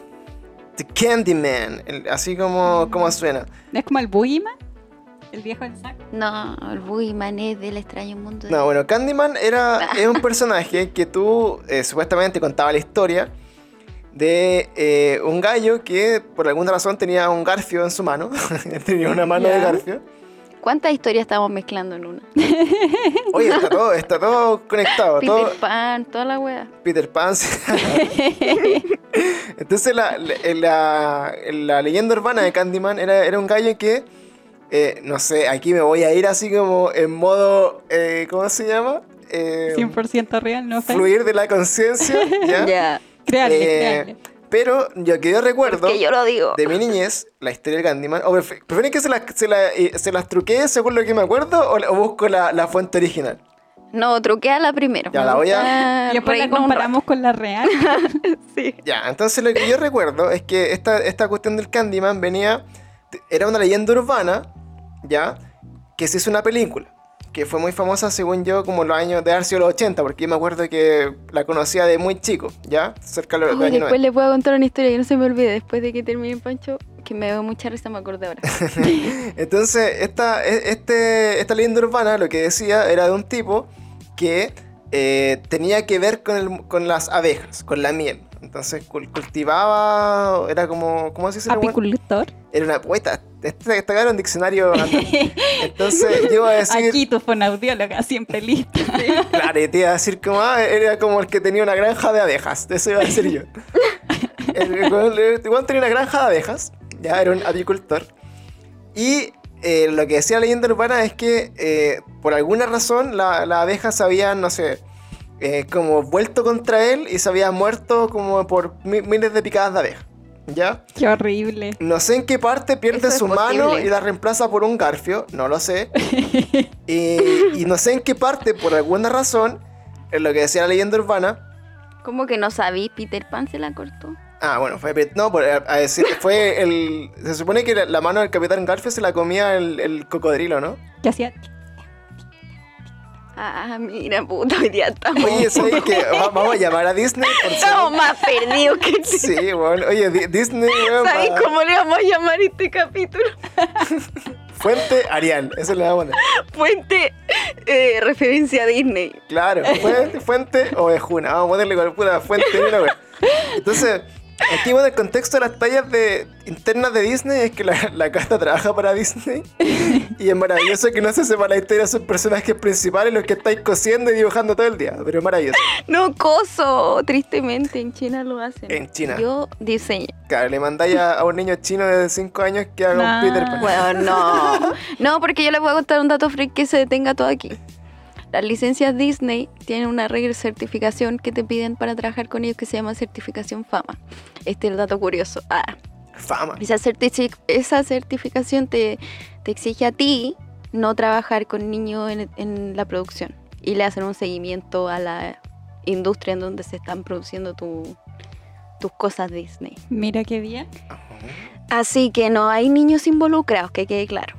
The Candyman. el- así como, como suena. ¿No es como el Boogeyman? El viejo del saco. No, el Boogeyman es del extraño mundo. de- No, bueno, Candyman era, es un personaje que tú eh, supuestamente contaba la historia de eh, un gallo que por alguna razón tenía un garfio en su mano. tenía una mano de garfio. ¿Cuántas historias estamos mezclando en una? Oye, está todo, está todo conectado. todo, Peter Pan, toda la wea. Peter Pan. sí. Entonces la, la, la- la leyenda urbana de Candyman era, era un gallo que, eh, no sé, aquí me voy a ir así como en modo, eh, ¿cómo se llama? Eh, 100% real, no fake. fluir de la conciencia, ¿ya? Ya. Créanle, Eh. Pero yo que yo recuerdo Que yo lo digo. de mi niñez, la historia del Candyman, o pref- prefieren que se las, se, la- eh, se las truquee según lo que me acuerdo o, la- o busco la, la fuente original. No, truqueala primero. Ya, la voy a- a... Y después la comparamos con la real. Sí. Ya, entonces lo que yo recuerdo es que esta, esta cuestión del Candyman venía. Era una leyenda urbana, ¿ya? Que se hizo una película. Que fue muy famosa, según yo, como los años de sido los 80, porque yo me acuerdo que la conocía de muy chico, ¿ya? Cerca de los, años después les voy a contar una historia que no se me olvide. Después de que termine Pancho, que me dio mucha risa, me acordé ahora. 90. Entonces, esta, e- este, esta leyenda urbana lo que decía era de un tipo que eh, tenía que ver con, el- con las abejas, con la miel. Entonces cul- cultivaba, era como, ¿cómo se dice? Apicultor. Era una poeta. Este esta era un diccionario. Entonces yo iba a decir. Aquí tu fonaudióloga, siempre lista. Claro, y te iba a decir como, ah, era como el que tenía una granja de abejas. Eso iba a decir yo. Weón tenía una granja de abejas. Ya era un apicultor. Y eh, lo que decía la leyenda urbana es que eh, por alguna razón la- las abejas habían, no sé, eh, como vuelto contra él y se había muerto como por mi- miles de picadas de abejas. ¿Ya? Qué horrible. No sé en qué parte pierde Eso su mano posible. y la reemplaza por un garfio, no lo sé. y, y no sé en qué parte, por alguna razón, en lo que decía la leyenda urbana. ¿Cómo que no sabí? Peter Pan se la cortó. Ah, bueno, fue. No, por- a, a decir, fue el. Se supone que la, la mano del capitán Garfio se la comía el, el cocodrilo, ¿no? ¿Qué hacía? Ah, mira, puta, hoy día estamos. Oye, ¿sabes que Vamos a llamar a Disney. por Estamos más perdidos que tú. Sí, bueno. Oye, Di- Disney. weón, ¿Sabéis va- cómo le vamos a llamar este capítulo? Fuente Arial, eso le vamos a poner. Fuente eh, referencia a Disney. Claro, fuente, fuente ovejuna. Vamos a ponerle con pura fuente wea. Entonces, aquí bueno, el contexto de las tallas de, internas de Disney es que la, la casta trabaja para Disney. Y es maravilloso que no se sepa la historia de sus personajes principales, los que estáis cosiendo y dibujando todo el día. Pero es maravilloso. No coso, tristemente en China lo hacen. En China. Yo diseño. Claro, le mandáis a, a un niño chino de 5 años que haga Nah. un Peter Pan. Bueno, no. No, porque yo les voy a contar un dato freak que se detenga todo aquí. Las licencias Disney tienen una regla de certificación que te piden para trabajar con ellos que se llama certificación fama. Este es el dato curioso. Ah, Fama. esa, certici- esa certificación te, te exige a ti no trabajar con niños en, en la producción y le hacen un seguimiento a la industria en donde se están produciendo tu- tus cosas Disney. Mira qué bien. Así que no hay niños involucrados, que quede claro.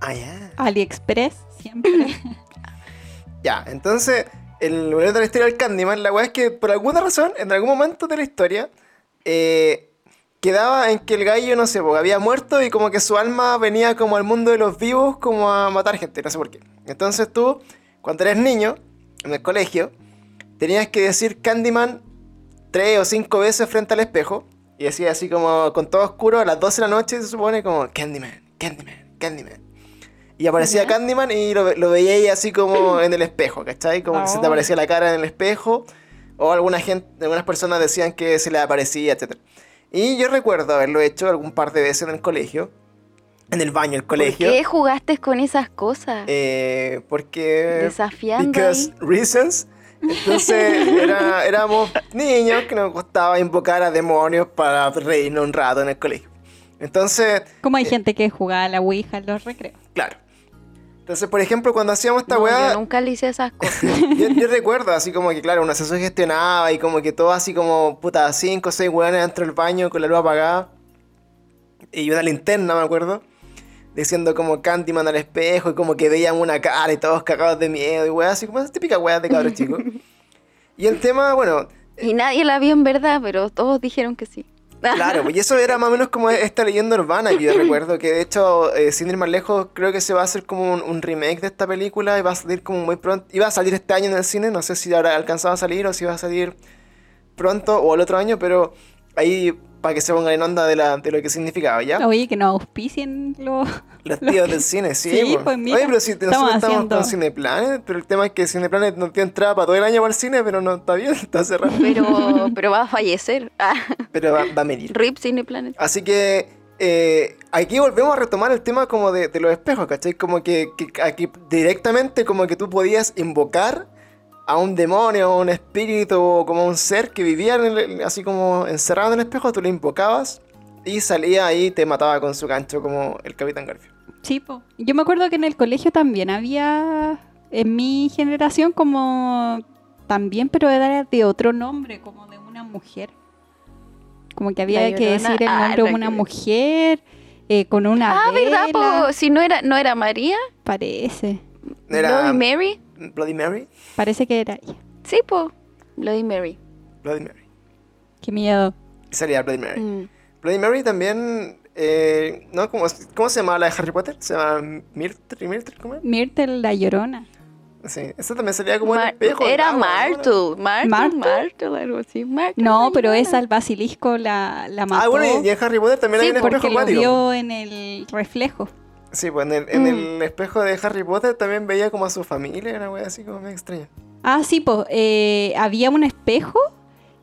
Ah. AliExpress, siempre. Ya, entonces, el momento de la historia del Candyman, la weá es que por alguna razón, en algún momento de la historia, eh, quedaba en que el gallo, no sé, porque había muerto y como que su alma venía como al mundo de los vivos, como a matar gente, no sé por qué. Entonces tú, cuando eres niño, en el colegio, tenías que decir Candyman tres o cinco veces frente al espejo. Y decía así como con todo oscuro, a las 12 de la noche se supone como Candyman, Candyman, Candyman. Y aparecía Ya. Candyman y lo, lo veía ahí así como en el espejo, ¿cachai? Como que se te Oh. aparecía la cara en el espejo. O alguna gente, algunas personas decían que se le aparecía, etc. Y yo recuerdo haberlo hecho algún par de veces en el colegio. En el baño del colegio. ¿Por qué jugaste con esas cosas? Eh, porque... Desafiando Because ahí. reasons. Entonces era- éramos niños que nos gustaba invocar a demonios para reírnos un rato en el colegio. Entonces, Como hay gente que jugaba a la Ouija en los recreos. claro. Entonces, por ejemplo, cuando hacíamos esta No, weá, yo nunca le hice esas cosas. yo, yo recuerdo así como que, claro, uno se sugestionaba y como que todo así como, puta, cinco o seis weones dentro del baño con la luz apagada. Y una linterna, me acuerdo. Diciendo como Candyman al espejo y como que veían una cara y todos cagados de miedo y weá, así como esas típicas weas de cabros chicos. Y el tema, bueno, Y nadie la vio en verdad, pero todos dijeron que sí. Claro, pues y eso era más o menos como esta leyenda urbana que yo recuerdo, que de hecho, eh, sin ir más lejos, creo que se va a hacer como un, un remake de esta película y va a salir como muy pronto. Iba a salir este año en el cine, no sé si habrá alcanzado a salir o si va a salir pronto o el otro año, pero ahí para que se pongan en onda de, la, de lo que significaba, ¿ya? Oye, que nos auspicien los... Los tíos del cine, sí. Sí, pues mira, Oye, pero si nosotros estamos estamos haciendo- con Cineplanet, pero el tema es que Cineplanet no tiene entrada para todo el año para el cine, pero no está bien, está cerrado. Pero, pero va a fallecer. Ah, Pero va, va a venir. RIP Cineplanet. Así que eh, aquí volvemos a retomar el tema como de, de los espejos, ¿cachai? Como que, que aquí directamente como que tú podías invocar a un demonio, o un espíritu, o como un ser que vivía en el- así como encerrado en el espejo, tú lo invocabas y salía ahí y te mataba con su gancho como el Capitán Garfield. Sí, po. Yo me acuerdo que en el colegio también había, en mi generación, como también, pero era de otro nombre, como de una mujer. Como que había que decir el Ah, nombre de una que- mujer, eh, con una Ah, ¿verdad? po? Si no era, no era María, Parece, Era Mary. Bloody Mary. parece que era ella. Sí, po. Bloody Mary. Bloody Mary. Qué miedo. Y salía Bloody Mary. Mm. Bloody Mary también... eh, ¿no? ¿Cómo, ¿Cómo se llama la de Harry Potter? ¿Se llama Myrtle? ¿Myrtle? ¿Cómo es? Myrtle la llorona. Sí, esa también salía como Mar- el espejo. era. Martle, ¿Martle? Martle, algo así. No, pero esa al basilisco la, la mató Ah, bueno, y en Harry Potter también Sí, hay un porque espejo lo acuático. vio en el reflejo. Sí, pues en el, en Mm. el espejo de Harry Potter también veía como a su familia, una wea así como me extraña. Ah, sí, pues había un espejo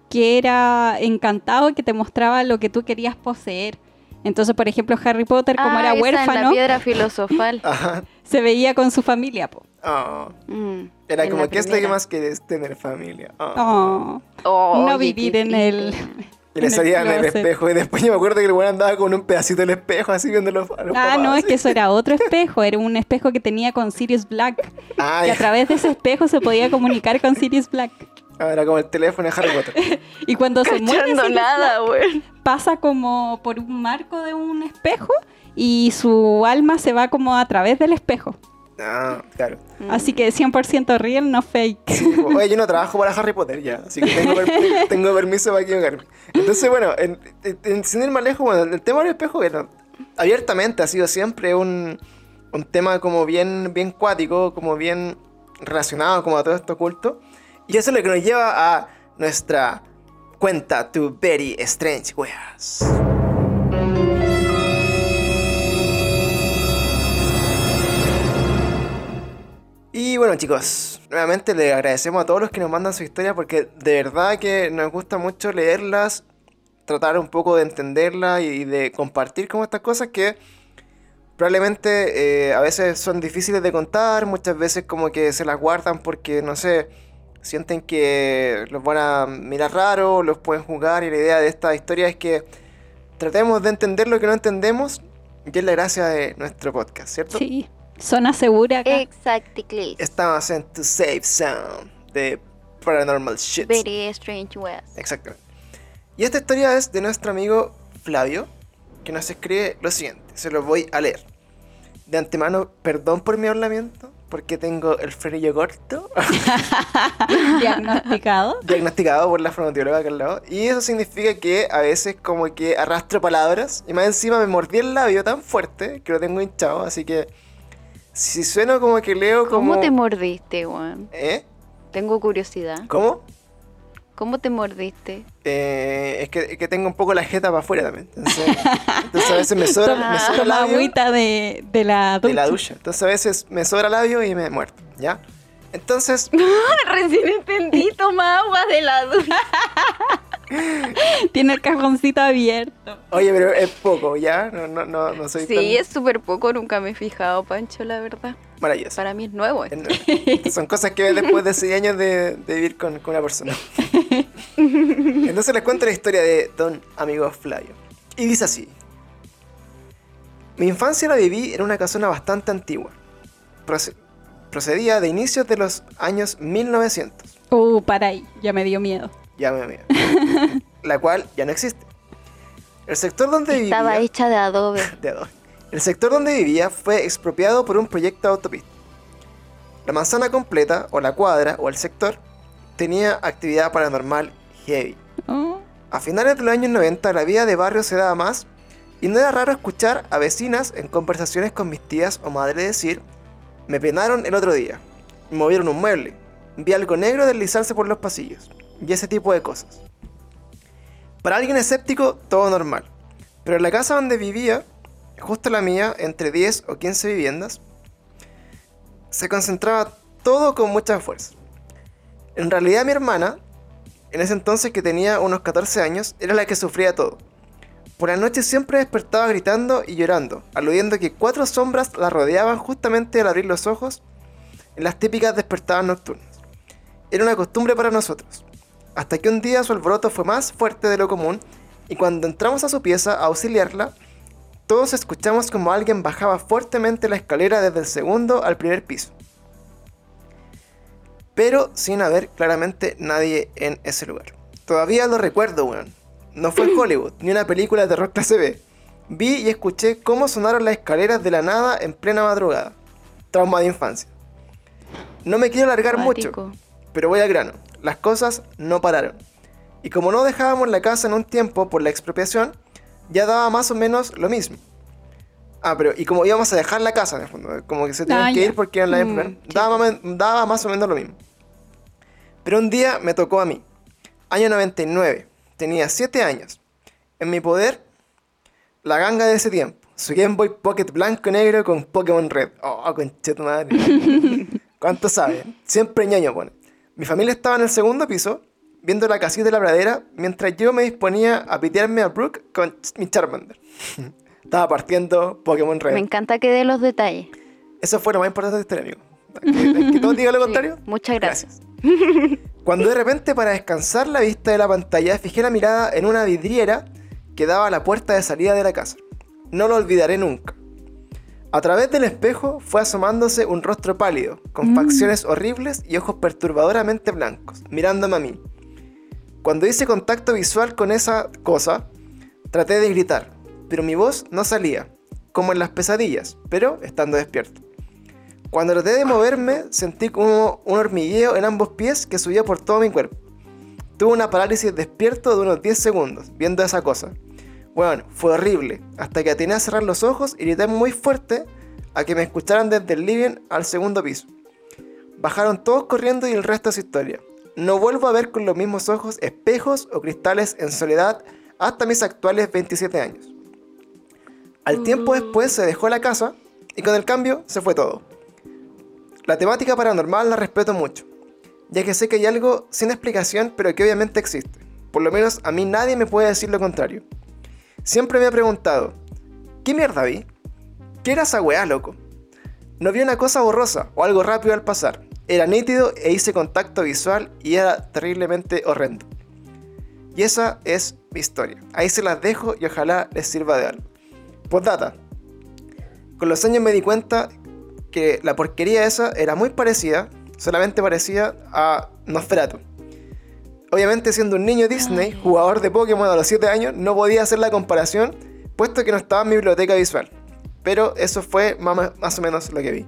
que era encantado y que te mostraba lo que tú querías poseer. Entonces, por ejemplo, Harry Potter, como Ah, era esa en la huérfano, piedra filosofal. Ajá. se veía con su familia. po. Oh. Mm, Era en como, ¿qué es lo que primera. más quieres tener familia? Oh. Oh, Oh, no oye, vivir en el... Y le salía en el closet. espejo. Y después yo me acuerdo que el weón andaba con un pedacito del espejo así viendo a los, a los Ah, papás, no, es que eso era otro espejo, era un espejo que tenía con Sirius Black. Y a través de ese espejo se podía comunicar con Sirius Black. Ah, era como el teléfono de Harry Potter. Y cuando se muere Sirius nada, güey. pasa como por un marco de un espejo y su alma se va como a través del espejo. Ah, claro. Así que 100% real, no fake. Sí, oye, yo no trabajo para Harry Potter ya, así que tengo, per- tengo permiso para equivocarme. Entonces, bueno, en, en- sin ir más lejos, bueno, el tema del espejo, bueno, abiertamente ha sido siempre un, un tema como bien, bien cuático, como bien relacionado como a todo esto oculto. Y eso es lo que nos lleva a nuestra cuenta To Very Strange Weas. Y bueno chicos, nuevamente le agradecemos a todos los que nos mandan su historia porque de verdad que nos gusta mucho leerlas, tratar un poco de entenderlas y de compartir como estas cosas que probablemente eh, a veces son difíciles de contar, muchas veces como que se las guardan porque no sé, sienten que los van a mirar raro, los pueden jugar y la idea de esta historia es que tratemos de entender lo que no entendemos y es la gracia de nuestro podcast, ¿cierto? Sí, zona segura acá. Exactly. Estamos en tu safe zone de Paranormal Shit. Very strange ways. Exactamente. Y esta historia es de nuestro amigo Flavio, que nos escribe lo siguiente. Se lo voy a leer. De antemano, perdón por mi hablamiento, porque tengo el frenillo corto, Diagnosticado. diagnosticado por la fonoaudióloga acá al lado. Y eso significa que a veces como que arrastro palabras, y más encima me mordí el labio tan fuerte que lo tengo hinchado, así que si sueno como que leo como... ¿Cómo te mordiste, Juan? ¿Eh? Tengo curiosidad. ¿Cómo? ¿Cómo te mordiste? Eh, es, que, es que tengo un poco la jeta para afuera también. Entonces, entonces a veces me sobra, me sobra labio agüita de, de la de la ducha. ducha. Entonces a veces me sobra labio y me muerto, ¿ya? Entonces, Recién entendí, toma agua de la ducha. Tiene el cajoncito abierto. oye, pero es poco, ¿ya? No, no, no, no soy Sí, tan es súper poco, nunca me he fijado, Pancho, la verdad. maravilloso. Para mí es nuevo. esto. Es- Son cosas que ves después de 6 años de, de vivir con, con una persona. Entonces les cuento la historia de Don Amigo Flavio. Y dice así. Mi infancia la viví en una casona bastante antigua. Proce- procedía de inicios de los años 1900. Uh, para ahí, ya me dio miedo. Ya me amigo. la cual ya no existe. El sector donde Estaba vivía... hecha de adobe. de adobe. El sector donde vivía fue expropiado por un proyecto de autopista. La manzana completa, o la cuadra, o el sector, tenía actividad paranormal heavy. Oh, A finales de los años 90 la vida de barrio se daba más y no era raro escuchar a vecinas en conversaciones con mis tías o madre decir me penaron el otro día, me movieron un mueble, vi algo negro deslizarse por los pasillos y ese tipo de cosas. Para alguien escéptico, todo normal. Pero en la casa donde vivía, justo la mía, entre 10 o 15 viviendas, se concentraba todo con mucha fuerza. En realidad mi hermana, en ese entonces que tenía unos 14 años, era la que sufría todo. Por la noche siempre despertaba gritando y llorando, aludiendo que cuatro sombras la rodeaban justamente al abrir los ojos en las típicas despertadas nocturnas. Era una costumbre para nosotros, hasta que un día su alboroto fue más fuerte de lo común y cuando entramos a su pieza a auxiliarla, todos escuchamos como alguien bajaba fuertemente la escalera desde el segundo al primer piso. Pero sin haber claramente nadie en ese lugar. Todavía lo recuerdo, weón. No fue en Hollywood, ni una película de terror clase B. Vi y escuché cómo sonaron las escaleras de la nada en plena madrugada. Trauma de infancia. No me quiero alargar mucho. Pero voy al grano. Las cosas no pararon. Y como no dejábamos la casa en un tiempo por la expropiación, ya daba más o menos lo mismo. Ah, pero y como íbamos a dejar la casa, en el fondo, como que se tenían Ah, que ya. ir porque en la Mm, sí. daba, daba más o menos lo mismo. Pero un día me tocó a mí. Año 99. Tenía 7 años. En mi poder, la ganga de ese tiempo. Su Game Boy Pocket blanco y negro con Pokémon Red. Oh, conchetu madre. ¿Cuánto saben? Siempre ñoño pone. Mi familia estaba en el segundo piso, viendo la casita de la pradera, mientras yo me disponía a pitearme a Brooke con mi Charmander. estaba partiendo Pokémon Red. Me encanta que dé los detalles. Eso fue lo más importante de este amigo. ¿Que, que todos digan lo Sí, contrario? muchas gracias. Cuando de repente para descansar la vista de la pantalla fijé la mirada en una vidriera que daba a la puerta de salida de la casa. No lo olvidaré nunca. A través del espejo fue asomándose un rostro pálido, con facciones horribles y ojos perturbadoramente blancos, mirándome a mí. Cuando hice contacto visual con esa cosa, traté de gritar, pero mi voz no salía, como en las pesadillas, pero estando despierto. Cuando traté de moverme, sentí como un hormigueo en ambos pies que subía por todo mi cuerpo. Tuve una parálisis despierto de unos 10 segundos, viendo esa cosa. Bueno, fue horrible, hasta que atiné a cerrar los ojos y grité muy fuerte a que me escucharan desde el living al segundo piso. Bajaron todos corriendo y el resto es historia. No vuelvo a ver con los mismos ojos espejos o cristales en soledad hasta mis actuales 27 años. Al tiempo después se dejó la casa y con el cambio se fue todo. La temática paranormal la respeto mucho, ya que sé que hay algo sin explicación pero que obviamente existe. Por lo menos a mí nadie me puede decir lo contrario. Siempre me he preguntado, ¿qué mierda vi? ¿Qué era esa weá, loco? No vi una cosa borrosa o algo rápido al pasar. Era nítido e hice contacto visual y era terriblemente horrendo. Y esa es mi historia. Ahí se las dejo y ojalá les sirva de algo. Postdata. Con los años me di cuenta que la porquería esa era muy parecida, solamente parecida a Nosferatu. Obviamente siendo un niño Disney, jugador de Pokémon a los 7 años, no podía hacer la comparación, puesto que no estaba en mi biblioteca visual. Pero eso fue más, más o menos lo que vi.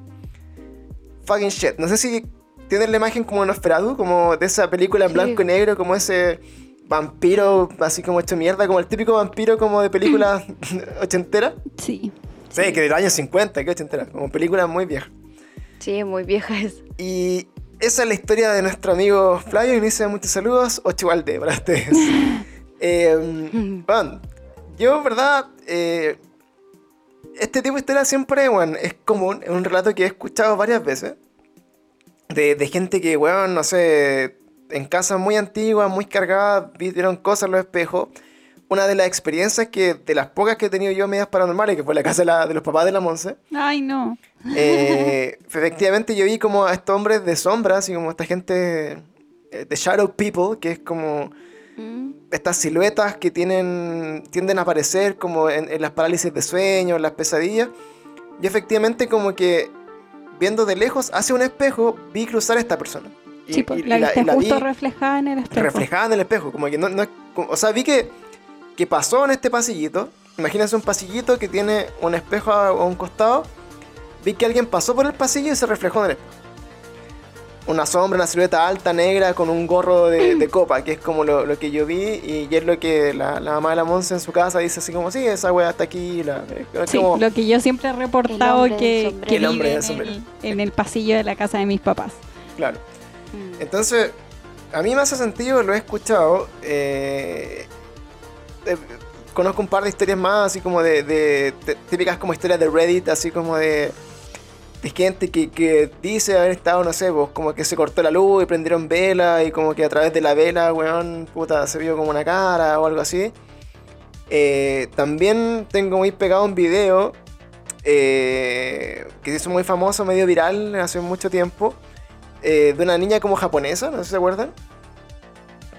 Fucking shit. No sé si tienen la imagen como Nosferatu, como de esa película en Sí. blanco y negro, como ese vampiro así como hecho mierda, como el típico vampiro como de película ochentera. Sí. Sí, que de los años 50, que ochentera, como película muy vieja. Sí, muy vieja es. Y esa es la historia de nuestro amigo Flavio. Inicia muchos saludos. Ocho Valde para ustedes. Eh, bueno, yo, verdad, eh, este tipo de historia siempre, bueno, es común. Es un relato que he escuchado varias veces. De, de gente que, weón, no sé, en casas muy antiguas, muy cargadas, vieron cosas en los espejos. Una de las experiencias que, de las pocas que he tenido yo medias paranormales, que fue la casa de, la- de los papás de la Monse. Ay, no. Eh, efectivamente yo vi como a estos hombres de sombras y como esta gente eh, de Shadow People, que es como Mm. estas siluetas que tienen tienden a aparecer como en, en las parálisis de sueño, en las pesadillas. Y efectivamente como que viendo de lejos hacia un espejo vi cruzar a esta persona. Y- Sí, pues, y- la la- viste y la justo vi reflejada en el espejo. reflejada en el espejo. Como que no, no o sea, vi que, que pasó en este pasillito. Imagínense un pasillito que tiene un espejo a, un costado. Vi que alguien pasó por el pasillo y se reflejó en el espejo. Una sombra, una silueta alta, negra, con un gorro de, de copa, que es como lo, lo que yo vi. Y, y es lo que la, la mamá de la Monza en su casa dice así como, sí, esa wea está aquí. La, es Sí, como- lo que yo siempre he reportado que, El hombre vive en el, en el pasillo de la casa de mis papás. Claro. Mm. Entonces, a mí me hace sentido, lo he escuchado. eh, eh, conozco un par de historias más, así como de, típicas como historias de Reddit, así como de, de gente que, que dice haber estado, no sé, pues como que se cortó la luz y prendieron vela y como que a través de la vela, weón, puta, se vio como una cara o algo así. Eh, también tengo muy pegado un video eh, que se hizo muy famoso, medio viral hace mucho tiempo, de una niña como japonesa, no sé si se acuerdan.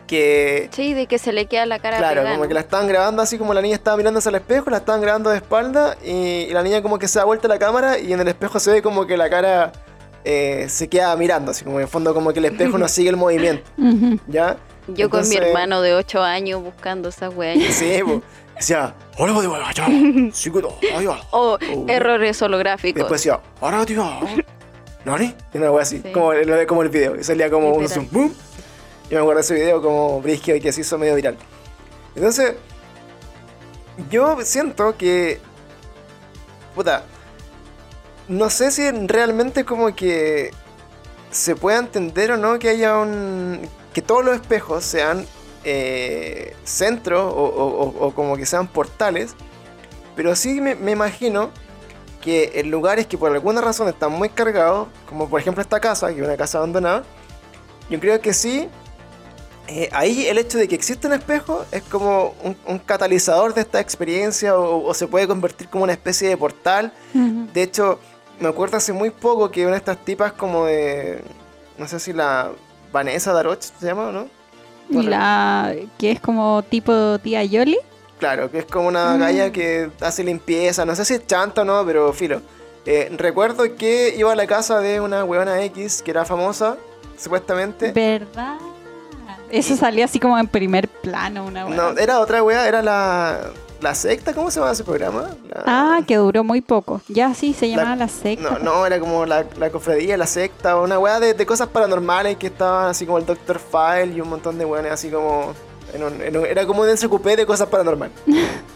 Que Sí, de que se le queda la cara Claro, pegada, como que la estaban grabando así como la niña estaba mirándose al espejo, la estaban grabando de espalda y, y la niña como que se da vuelta la cámara y en el espejo se ve como que la cara eh, se queda mirando, así como en el fondo como que el espejo no sigue el movimiento. ¿ya? Yo con mi hermano de 8 años buscando esa weá. Sí, pues. Decía, a ahí va. Oh, errores holográficos. después decía, ahora tío, ¿nani? Y una wea así, Sí. como, como el video, y salía como un zoom, boom. Y me acuerdo de ese video como brígido y que se hizo medio viral. Entonces, yo siento que. Puta. No sé si realmente como que se pueda entender o no que haya un. que todos los espejos sean eh, centros o como que sean portales. Pero sí me, me imagino que en lugares que por alguna razón están muy cargados, como por ejemplo esta casa, que es una casa abandonada, yo creo que sí, eh, ahí el hecho de que existe un espejo es como un, un catalizador de esta experiencia o, o se puede convertir como una especie de portal. De hecho, me acuerdo hace muy poco que una de estas tipas como de, no sé si la Vanessa Daroch se llama o no. La que es como tipo tía Yoli. Claro, que es como una Mm. galla que hace limpieza, no sé si es chanta o no, pero filo. Eh, recuerdo que iba a la casa de una weona X que era famosa, supuestamente. ¿Verdad? Eso salió así como en primer plano, una No, wea. era otra wea, era la, la secta, ¿cómo se llama ese programa? La- Ah, que duró muy poco. Ya sí, se llamaba la, secta. No, no, era como la, la cofradía, la secta, una weá de, de cosas paranormales que estaban así como el Dr. File y un montón de weones así como... en un- en un- era como un SQP de cosas paranormales.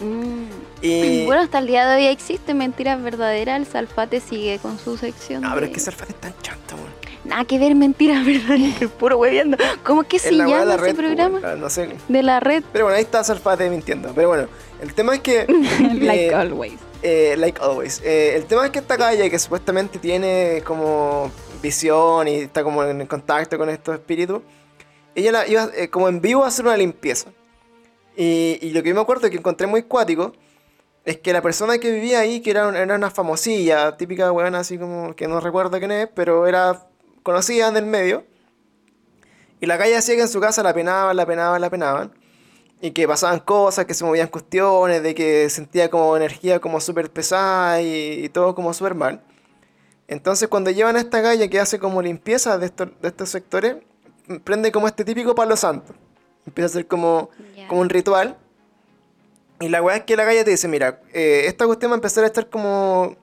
Mm. Y... Bueno, hasta el día de hoy existe Mentiras Verdaderas. El Salfate sigue con su sección. No, pero es que Salfate es tan chanta, weón. Nada que ver, Mentiras Verdaderas. Puro hueviendo. ¿Cómo que se de llama la ese red, programa? weón, no sé. De la red. Pero bueno, ahí está Salfate mintiendo. Pero bueno, el tema es que... like eh, always. Eh, like always. Eh, el tema es que esta calle que supuestamente tiene como visión y está como en contacto con estos espíritus, ella la, iba como en vivo a hacer una limpieza. Y, y lo que yo me acuerdo que encontré muy cuático es que la persona que vivía ahí, que era, un- era una famosilla, típica weona así como que no recuerdo quién es, pero era conocida en el medio. Y la calle hacía que en su casa la penaban, la penaban, la penaban. Y que pasaban cosas, que se movían cuestiones, de que sentía como energía como súper pesada y, y todo como súper mal. Entonces cuando llevan a esta calle que hace como limpieza de estos, de estos sectores, prende como este típico palo santo. Empieza a ser como, como un ritual. Y la weá es que la calle te dice, mira, eh, esta cuestión va a empezar a estar como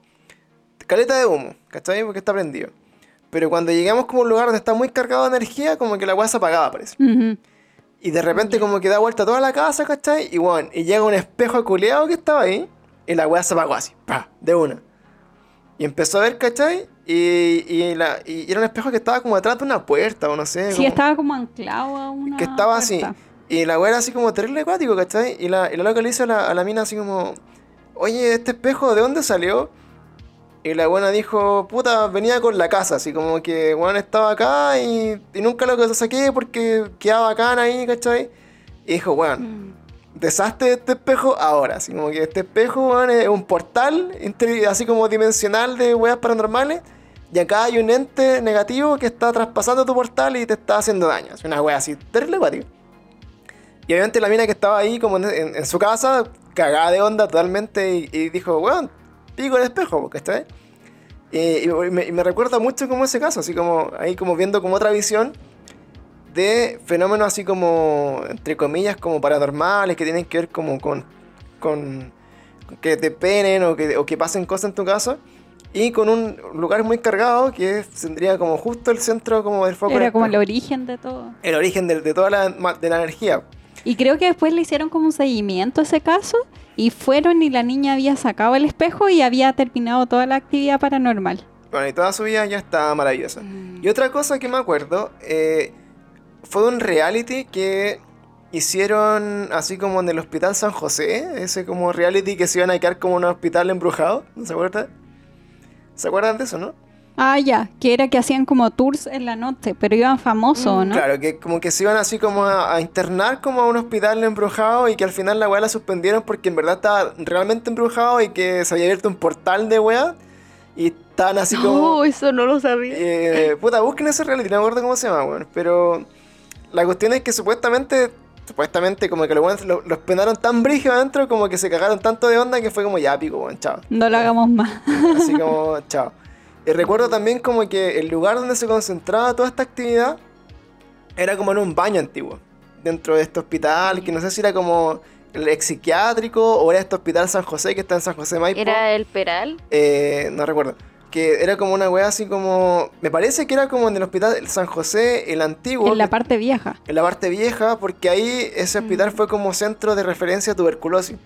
caleta de humo, ¿cachai? Porque está prendido. Pero cuando llegamos como a un lugar donde está muy cargado de energía, como que la weá se apagaba, parece. Ujú. Y de repente como que da vuelta toda la casa, ¿cachai? Y bueno, y llega un espejo culeado que estaba ahí. Y la weá se apagó así, pa, de una. Y empezó a ver, ¿cachai? Y, y, la, y era un espejo que estaba como detrás de una puerta o no sé. Sí, como- estaba como anclado a una. que estaba así. Y la weá era así como terrible acuático, ¿cachai? Y la, y la loca le a la, a la mina así como, oye, ¿este espejo de dónde salió? Y la buena dijo, puta, venía con la casa, así como que, weón, estaba acá y, y nunca lo saqué porque quedaba bacán ahí, ¿cachai? Y dijo, weón, Mm. deshazte de este espejo ahora, así como que este espejo, weón, es un portal, así como dimensional de weas paranormales. Y acá hay un ente negativo que está traspasando tu portal y te está haciendo daño. Es una wea así, terrible acuático. Y obviamente la mina que estaba ahí como en, en- en su casa, cagada de onda totalmente, y, y dijo, weón, pico el espejo, porque está y, y me, y me recuerda mucho como ese caso, así como ahí como viendo como otra visión de fenómenos así como, entre comillas, como paranormales, que tienen que ver como con, con que te penen o que, o que pasen cosas en tu casa. Y con un lugar muy cargado que tendría como justo el centro como del foco. Era como el origen de todo. el origen de, de toda la, de la energía. Y creo que después le hicieron como un seguimiento a ese caso y fueron y la niña había sacado el espejo y había terminado toda la actividad paranormal. Bueno, y toda su vida ya está maravillosa. Y otra cosa que me acuerdo eh, fue un reality que hicieron así como en el Hospital San José, ese como reality que se iban a quedar como en un hospital embrujado, ¿no se acuerdan? ¿Se acuerdan de eso, no? Ah, ya, que era que hacían como tours en la noche, pero iban famosos, ¿no? Claro, que como que se iban así como a, a internar como a un hospital embrujado y que al final la weá la suspendieron porque en verdad estaba realmente embrujado y que se había abierto un portal de weá y estaban así como... Oh, eso no lo sabía. Eh, puta, busquen ese reality, no me acuerdo cómo se llama, weón. Pero la cuestión es que supuestamente, supuestamente como que los weones lo- los penaron tan brígido adentro como que se cagaron tanto de onda que fue como ya pico, weón, chao. No lo hagamos más. Así como, chao. Y recuerdo también como que el lugar donde se concentraba toda esta actividad era como en un baño antiguo. Dentro de este hospital, que no sé si era como el ex psiquiátrico o era este hospital San José que está en San José Maipo. Era el Peral. Eh, no recuerdo. Que era como una wea así como. Me parece que era como en el hospital San José, el antiguo. en la que- parte vieja. en la parte vieja, porque ahí ese hospital fue como centro de referencia a tuberculosis.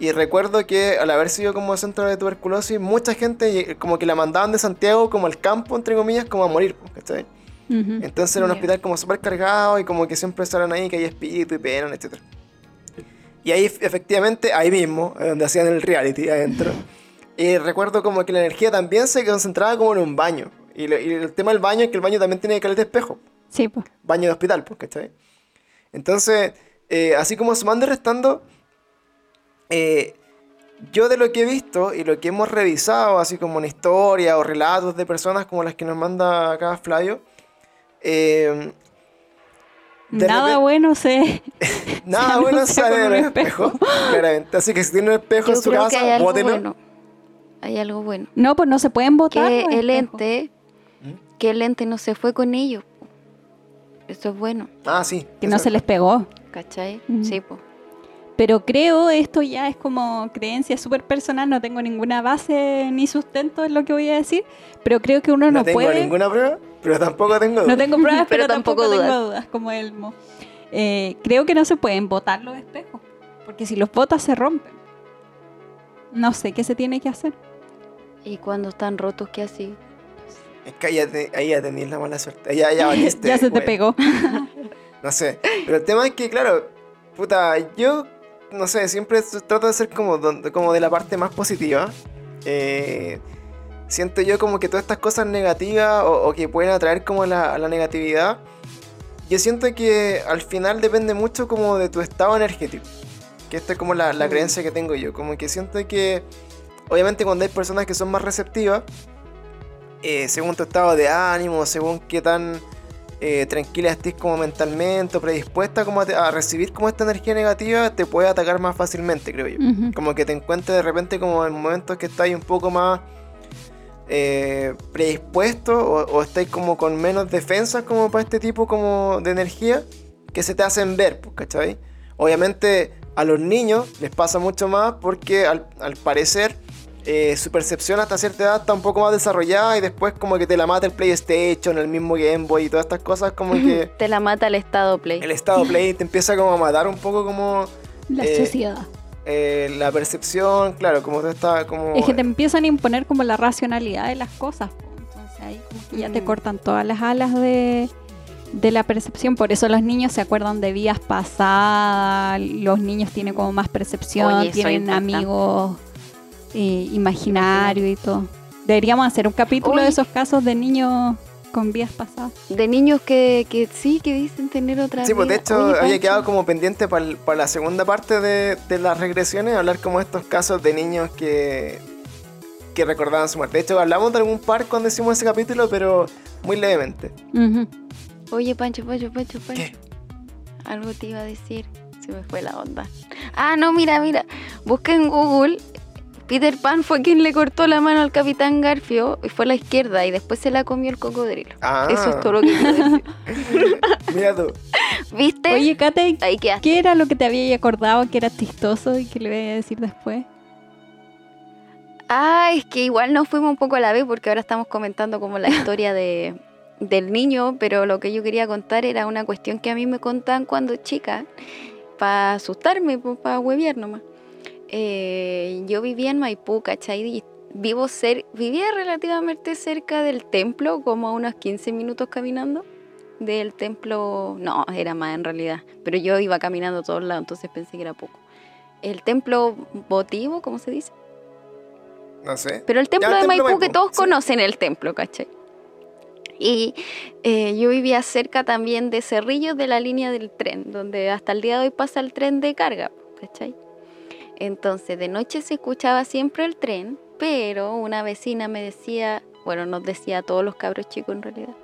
Y recuerdo que al haber sido como centro de tuberculosis, mucha gente como que la mandaban de Santiago como al campo, entre comillas, como a morir, pues, ¿cachai? Ujú. Entonces era un hospital como súper cargado y como que siempre estaban ahí, que hay espíritu y pena, etc. Y ahí efectivamente, ahí mismo, eh, donde hacían el reality adentro, y recuerdo como que la energía también se concentraba como en un baño. Y, lo- y el tema del baño es que el baño también tiene caleta de espejo Sí, pues. baño de hospital, pues, ¿cachai? Entonces, eh, así como sumando y restando, eh, yo de lo que he visto y lo que hemos revisado, así como en historia o relatos de personas como las que nos manda acá Flavio, eh, Nada repente- bueno sé. nada Se bueno sale del espejo, espejo. claramente. Así que si tiene un espejo en su casa, bótenlo. bueno. Hay algo bueno. No, pues no se pueden votar. Que los el ente, ¿Mm? que el ente no se fue con ellos. Eso es bueno, Ah, sí. Que no se les pegó. ¿cachai? Mm. Sí, pues. Pero creo esto ya es como creencia súper personal, no tengo ninguna base ni sustento en lo que voy a decir, pero creo que uno No no, tengo puede... ninguna prueba, pero tampoco tengo No duda. tengo pruebas, pero, Pero tampoco, tampoco tengo dudas. dudas, como Elmo. Eh, creo que no se pueden botar los espejos, porque si los botas se rompen. No sé qué se tiene que hacer. Y cuando están rotos, ¿qué así? Es que ahí ya, te- ahí ya tenías la mala suerte. Ya, ya valiste. ya se te güey. pegó. No sé. Pero el tema es que, claro, puta, yo, no sé, siempre trato de ser como, como de la parte más positiva. Eh, siento yo como que todas estas cosas negativas o, o que pueden atraer como la, la negatividad, yo siento que al final depende mucho como de tu estado energético. Que esta es como la, la Mm. creencia que tengo yo. Como que siento que, obviamente cuando hay personas que son más receptivas, eh, según tu estado de ánimo, según qué tan eh, tranquila estés como mentalmente o predispuesta como a, te- a recibir como esta energía negativa, te puede atacar más fácilmente, creo yo. Como que te encuentres de repente como en momentos que estáis un poco más eh, predispuesto o, o estáis como con menos defensas como para este tipo como de energía que se te hacen ver, pues, ¿cachai? Obviamente a los niños les pasa mucho más porque al, al parecer eh, su percepción hasta cierta edad está un poco más desarrollada y después como que te la mata el PlayStation, el mismo Game Boy y todas estas cosas como que Te la mata el estado play. el estado Play te empieza como a matar un poco como La Eh, sociedad. eh, la percepción, claro, como tú estás como... Es que te empiezan a imponer como la racionalidad de las cosas. Entonces ahí como que ya te cortan todas las alas de, de la percepción. Por eso los niños se acuerdan de vías pasadas. Los niños tienen como más percepción, Oye, tienen amigos eh, imaginarios y todo. Deberíamos hacer un capítulo de esos casos de niños con vías pasadas. De niños que, que sí, que dicen tener otra Sí, pues de hecho Oye, había quedado como pendiente para la segunda parte de, de las regresiones, hablar como estos casos de niños que, que recordaban su muerte. De hecho, hablamos de algún par cuando hicimos ese capítulo, pero muy levemente. Oye, Pancho, Pancho, Pancho, Pancho. ¿Qué? Algo te iba a decir. Se me fue la onda. Ah, no, mira, mira. Busqué en Google. Peter Pan fue quien le cortó la mano al Capitán Garfio y fue a la izquierda y después se la comió el cocodrilo. Ah, Eso es todo lo que quiero decir. Mira tú. ¿Viste? Oye, Kate, Ahí. ¿qué era lo que te había acordado que era chistoso y que le voy a decir después? Ah, es que igual nos fuimos un poco a la vez porque ahora estamos comentando como la historia de, del niño, pero lo que yo quería contar era una cuestión que a mí me contaban cuando chica, para asustarme, para huevear nomás. Eh, yo vivía en Maipú, ¿cachai? Y vivo cer vivía relativamente cerca del templo, como a unos 15 minutos caminando. del templo, no, era más en realidad, pero yo iba caminando a todos lados, entonces pensé que era poco. El templo votivo, ¿cómo se dice? No sé. Pero el templo Ya, de el Maipú, que todos sí. conocen el templo, ¿cachai? Y eh, yo vivía cerca también de Cerrillos de la línea del tren, donde hasta el día de hoy pasa el tren de carga, ¿cachai? Entonces de noche se escuchaba siempre el tren, pero una vecina me decía, bueno, nos decía a todos los cabros chicos en realidad,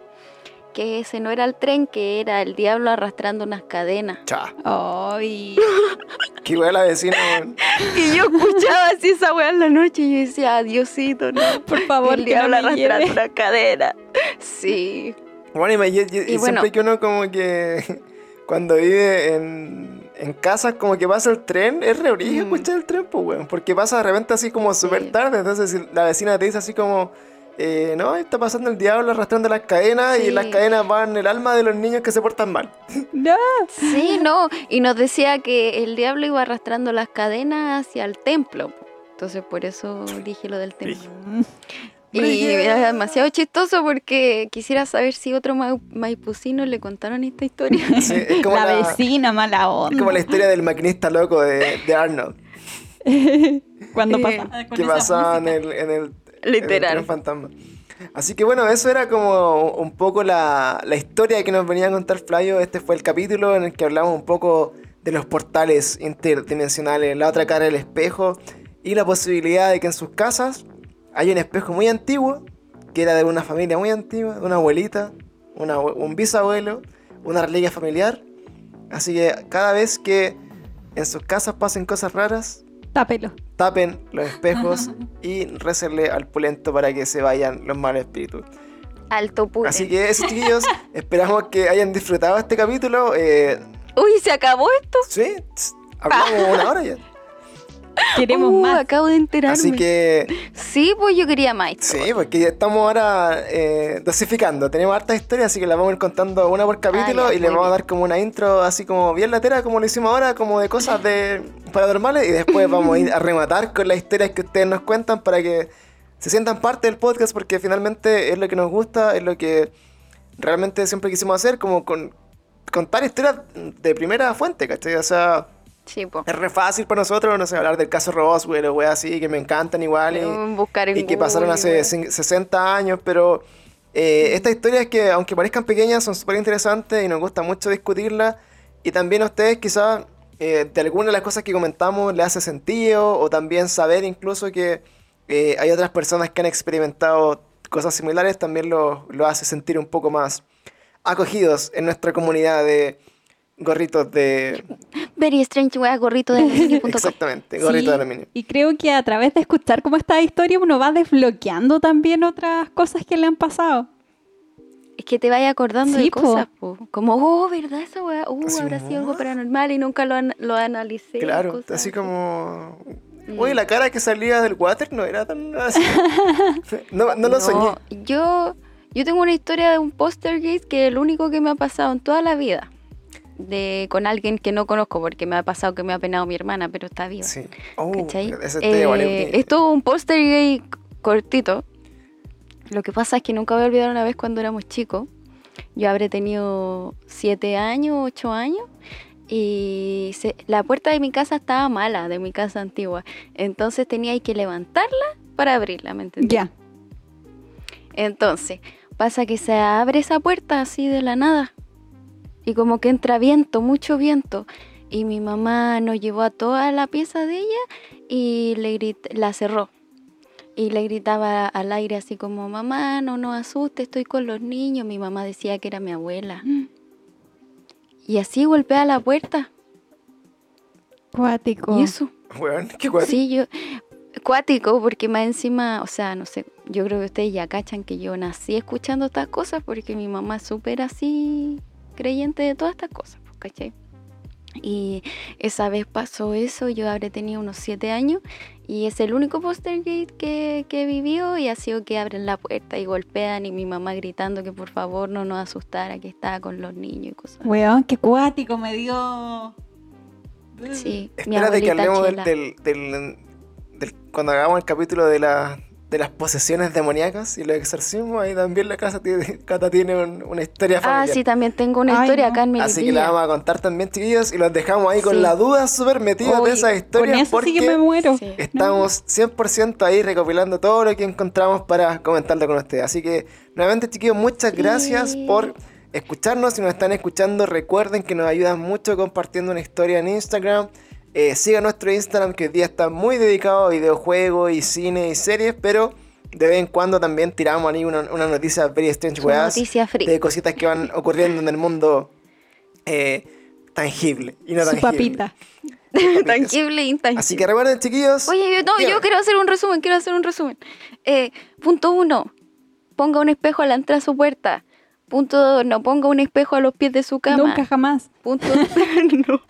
que ese no era el tren, que era el diablo arrastrando unas cadenas. Cha. Ay, Qué wea la vecina, weón. Y yo escuchaba así esa weá en la noche y yo decía, Diosito, no. por favor, el no diablo me arrastrando lleve. una cadena. Sí. Bueno, y, me- y- y- y Y bueno. siempre que uno como que cuando vive en, en casas como que pasa el tren, es re brillo Mm. escuchar el tren, pues, weón. Porque pasa de repente así como súper Sí. tarde. Entonces la vecina te dice así como, eh, no, está pasando el diablo arrastrando las cadenas y Sí. las cadenas van en el alma de los niños que se portan mal. No. Sí, no. Y nos decía que el diablo iba arrastrando las cadenas hacia el templo. Entonces por eso dije lo del templo. Y era demasiado chistoso porque quisiera saber si otro ma- maipucino le contaron esta historia. Sí, es como la, la, vecina mala es onda. como la historia del maquinista loco de, de Arnold. Cuando Eh, pasa con que pasaba en el, en el, Literal. en el fantasma. Así que bueno, eso era como un poco la, la historia que nos venía a contar Flavio. Este fue el capítulo en el que hablamos un poco de los portales interdimensionales, la otra cara del espejo y la posibilidad de que en sus casas hay un espejo muy antiguo, que era de una familia muy antigua, de una abuelita, una un bisabuelo, una reliquia familiar. Así que cada vez que en sus casas pasen cosas raras, Tápelo. tapen los espejos y récenle al pulento para que se vayan los malos espíritus. Alto pure. Así que eso, chiquillos, esperamos que hayan disfrutado este capítulo. Eh, Uy, ¿se acabó esto? sí, hablamos una hora ya. Queremos Uh, más. acabo de enterarme. Así que Sí, pues yo quería más. sí, porque ya estamos ahora eh, dosificando. Tenemos hartas historias, así que las vamos a ir contando una por capítulo Ah, ya, y les muy vamos a dar como una intro así como bien latera, como lo hicimos ahora, como de cosas de paranormales. Y después vamos a ir a rematar con las historias que ustedes nos cuentan para que se sientan parte del podcast, porque finalmente es lo que nos gusta, es lo que realmente siempre quisimos hacer, como con contar historias de primera fuente, ¿cachai? O sea, Sí, es re fácil para nosotros, no sé, hablar del caso Roswell o weas así, que me encantan igual. y- Buscar en y que pasaron hace weón. cin- 60 años, pero eh, estas historias que aunque parezcan pequeñas son súper interesantes y nos gusta mucho discutirlas y también a ustedes quizás eh, de alguna de las cosas que comentamos les hace sentido o también saber incluso que eh, hay otras personas que han experimentado cosas similares también lo, lo hace sentir un poco más acogidos en nuestra comunidad de gorritos de... Very strange, wea, gorrito de aluminio.com. Exactamente, gorritos Sí, de aluminio. Y creo que a través de escuchar como esta historia uno va desbloqueando también otras cosas que le han pasado. Es que te vayas acordando Sí, de po. cosas, po. Como, oh, ¿verdad esa weá? Uh, Así habrá sido algo paranormal y nunca lo, an- lo analicé. Claro, cosas así como... Mm. Oye, la cara que salía del water no era tan así. No, no lo soñé. Yo, yo tengo una historia de un postergate que es el único que me ha pasado en toda la vida. De, con alguien que no conozco, porque me ha pasado que me ha penado mi hermana, pero está viva. Sí. Oh, ese es Eh, esto es un póster gay cortito. Lo que pasa es que nunca voy a olvidar una vez cuando éramos chicos. Yo habré tenido siete años, ocho años. Y se- la puerta de mi casa estaba mala, de mi casa antigua. Entonces tenía que levantarla para abrirla, ¿me entendés? Ya. Entonces, pasa que se abre esa puerta así de la nada. Y como que entra viento, mucho viento. Y mi mamá nos llevó a toda la pieza de ella y le grit- la cerró. Y le gritaba al aire así como, mamá, no nos asuste, estoy con los niños. Mi mamá decía que era mi abuela. Y así golpea la puerta. Cuático. Y eso. Weón, qué guay. Sí, yo. Cuático, porque más encima, o sea, no sé, yo creo que ustedes ya cachan que yo nací escuchando estas cosas porque mi mamá es súper así creyente de todas estas cosas, pues, ¿cachai? Y esa vez pasó eso, yo habré tenido unos siete años y es el único postergate que, que he vivido y ha sido que abren la puerta y golpean y mi mamá gritando que por favor no nos asustara, que estaba con los niños y cosas. Weón, qué cuático, me dio. Sí, mi Espérate que abuelita hablemos del, del, del- del- Cuando hagamos el capítulo de, la, de las posesiones demoníacas y los exorcismos, ahí también la casa tiene, Cata tiene un- una historia Ah, familiar. sí, también tengo una Ay, historia no. acá en mi Así que la vamos a contar también, chiquillos, y los dejamos ahí con la duda súper metida de esas Con historias eso porque sí que me muero. Sí. estamos 100% ahí recopilando todo lo que encontramos para comentarlo con ustedes. Así que, nuevamente, chiquillos, muchas gracias Sí. por escucharnos. Si nos están escuchando, recuerden que nos ayudan mucho compartiendo una historia en Instagram. Eh, sigan nuestro Instagram que hoy día está muy dedicado a videojuegos y cine y series, pero de vez en cuando también tiramos ahí una, una noticia very strange, weas, noticia free. de cositas que van ocurriendo en el mundo eh, tangible y no Su tangible. papita. Tangible e intangible. Así que recuerden, chiquillos. Oye, yo- no, dígame. yo quiero hacer un resumen, quiero hacer un resumen. Eh, punto uno, ponga un espejo a la entrada de su puerta. Punto dos, no ponga un espejo a los pies de su cama. Nunca jamás. Punto, no.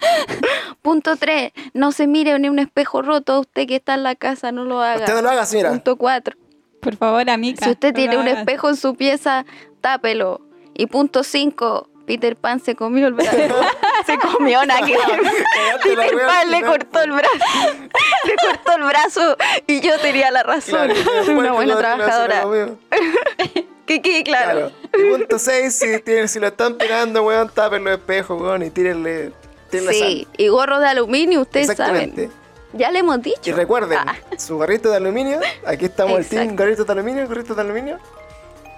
Punto tres, no se mire en un espejo roto. Usted que está en la casa, no lo haga. Usted no lo haga, señora. Punto cuatro, Por favor, amiga. si usted no tiene un hagas. espejo en su pieza, tápelo. Y punto cinco, Peter Pan se comió el brazo. se comió una que Peter Pan le cortó el brazo. le cortó el brazo y yo tenía la razón. Soy una buena trabajadora. Que quede claro. Claro. Y punto 6, si, tienen- si lo están pegando, weón, tapen los espejos, weón, y tírenle, tírenle Sí, y gorro de aluminio, ustedes Exactamente. saben. Ya le hemos dicho. Y recuerden, Ah, su gorrito de aluminio, aquí estamos el team Exacto. gorrito de aluminio, gorrito de aluminio.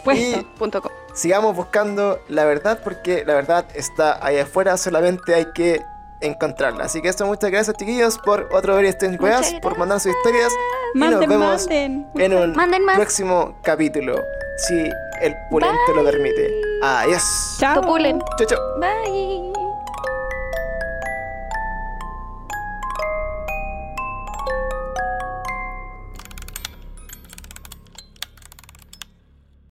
Puesto. Y punto com. sigamos buscando la verdad, porque la verdad está ahí afuera, solamente hay que encontrarla. Así que eso, muchas gracias, chiquillos, por otro Muchas Weas, por mandar sus historias. y nos vemos manden. en un Manden más. próximo capítulo, si el pulento lo permite. Adiós. Chao. Chau, chau. Bye.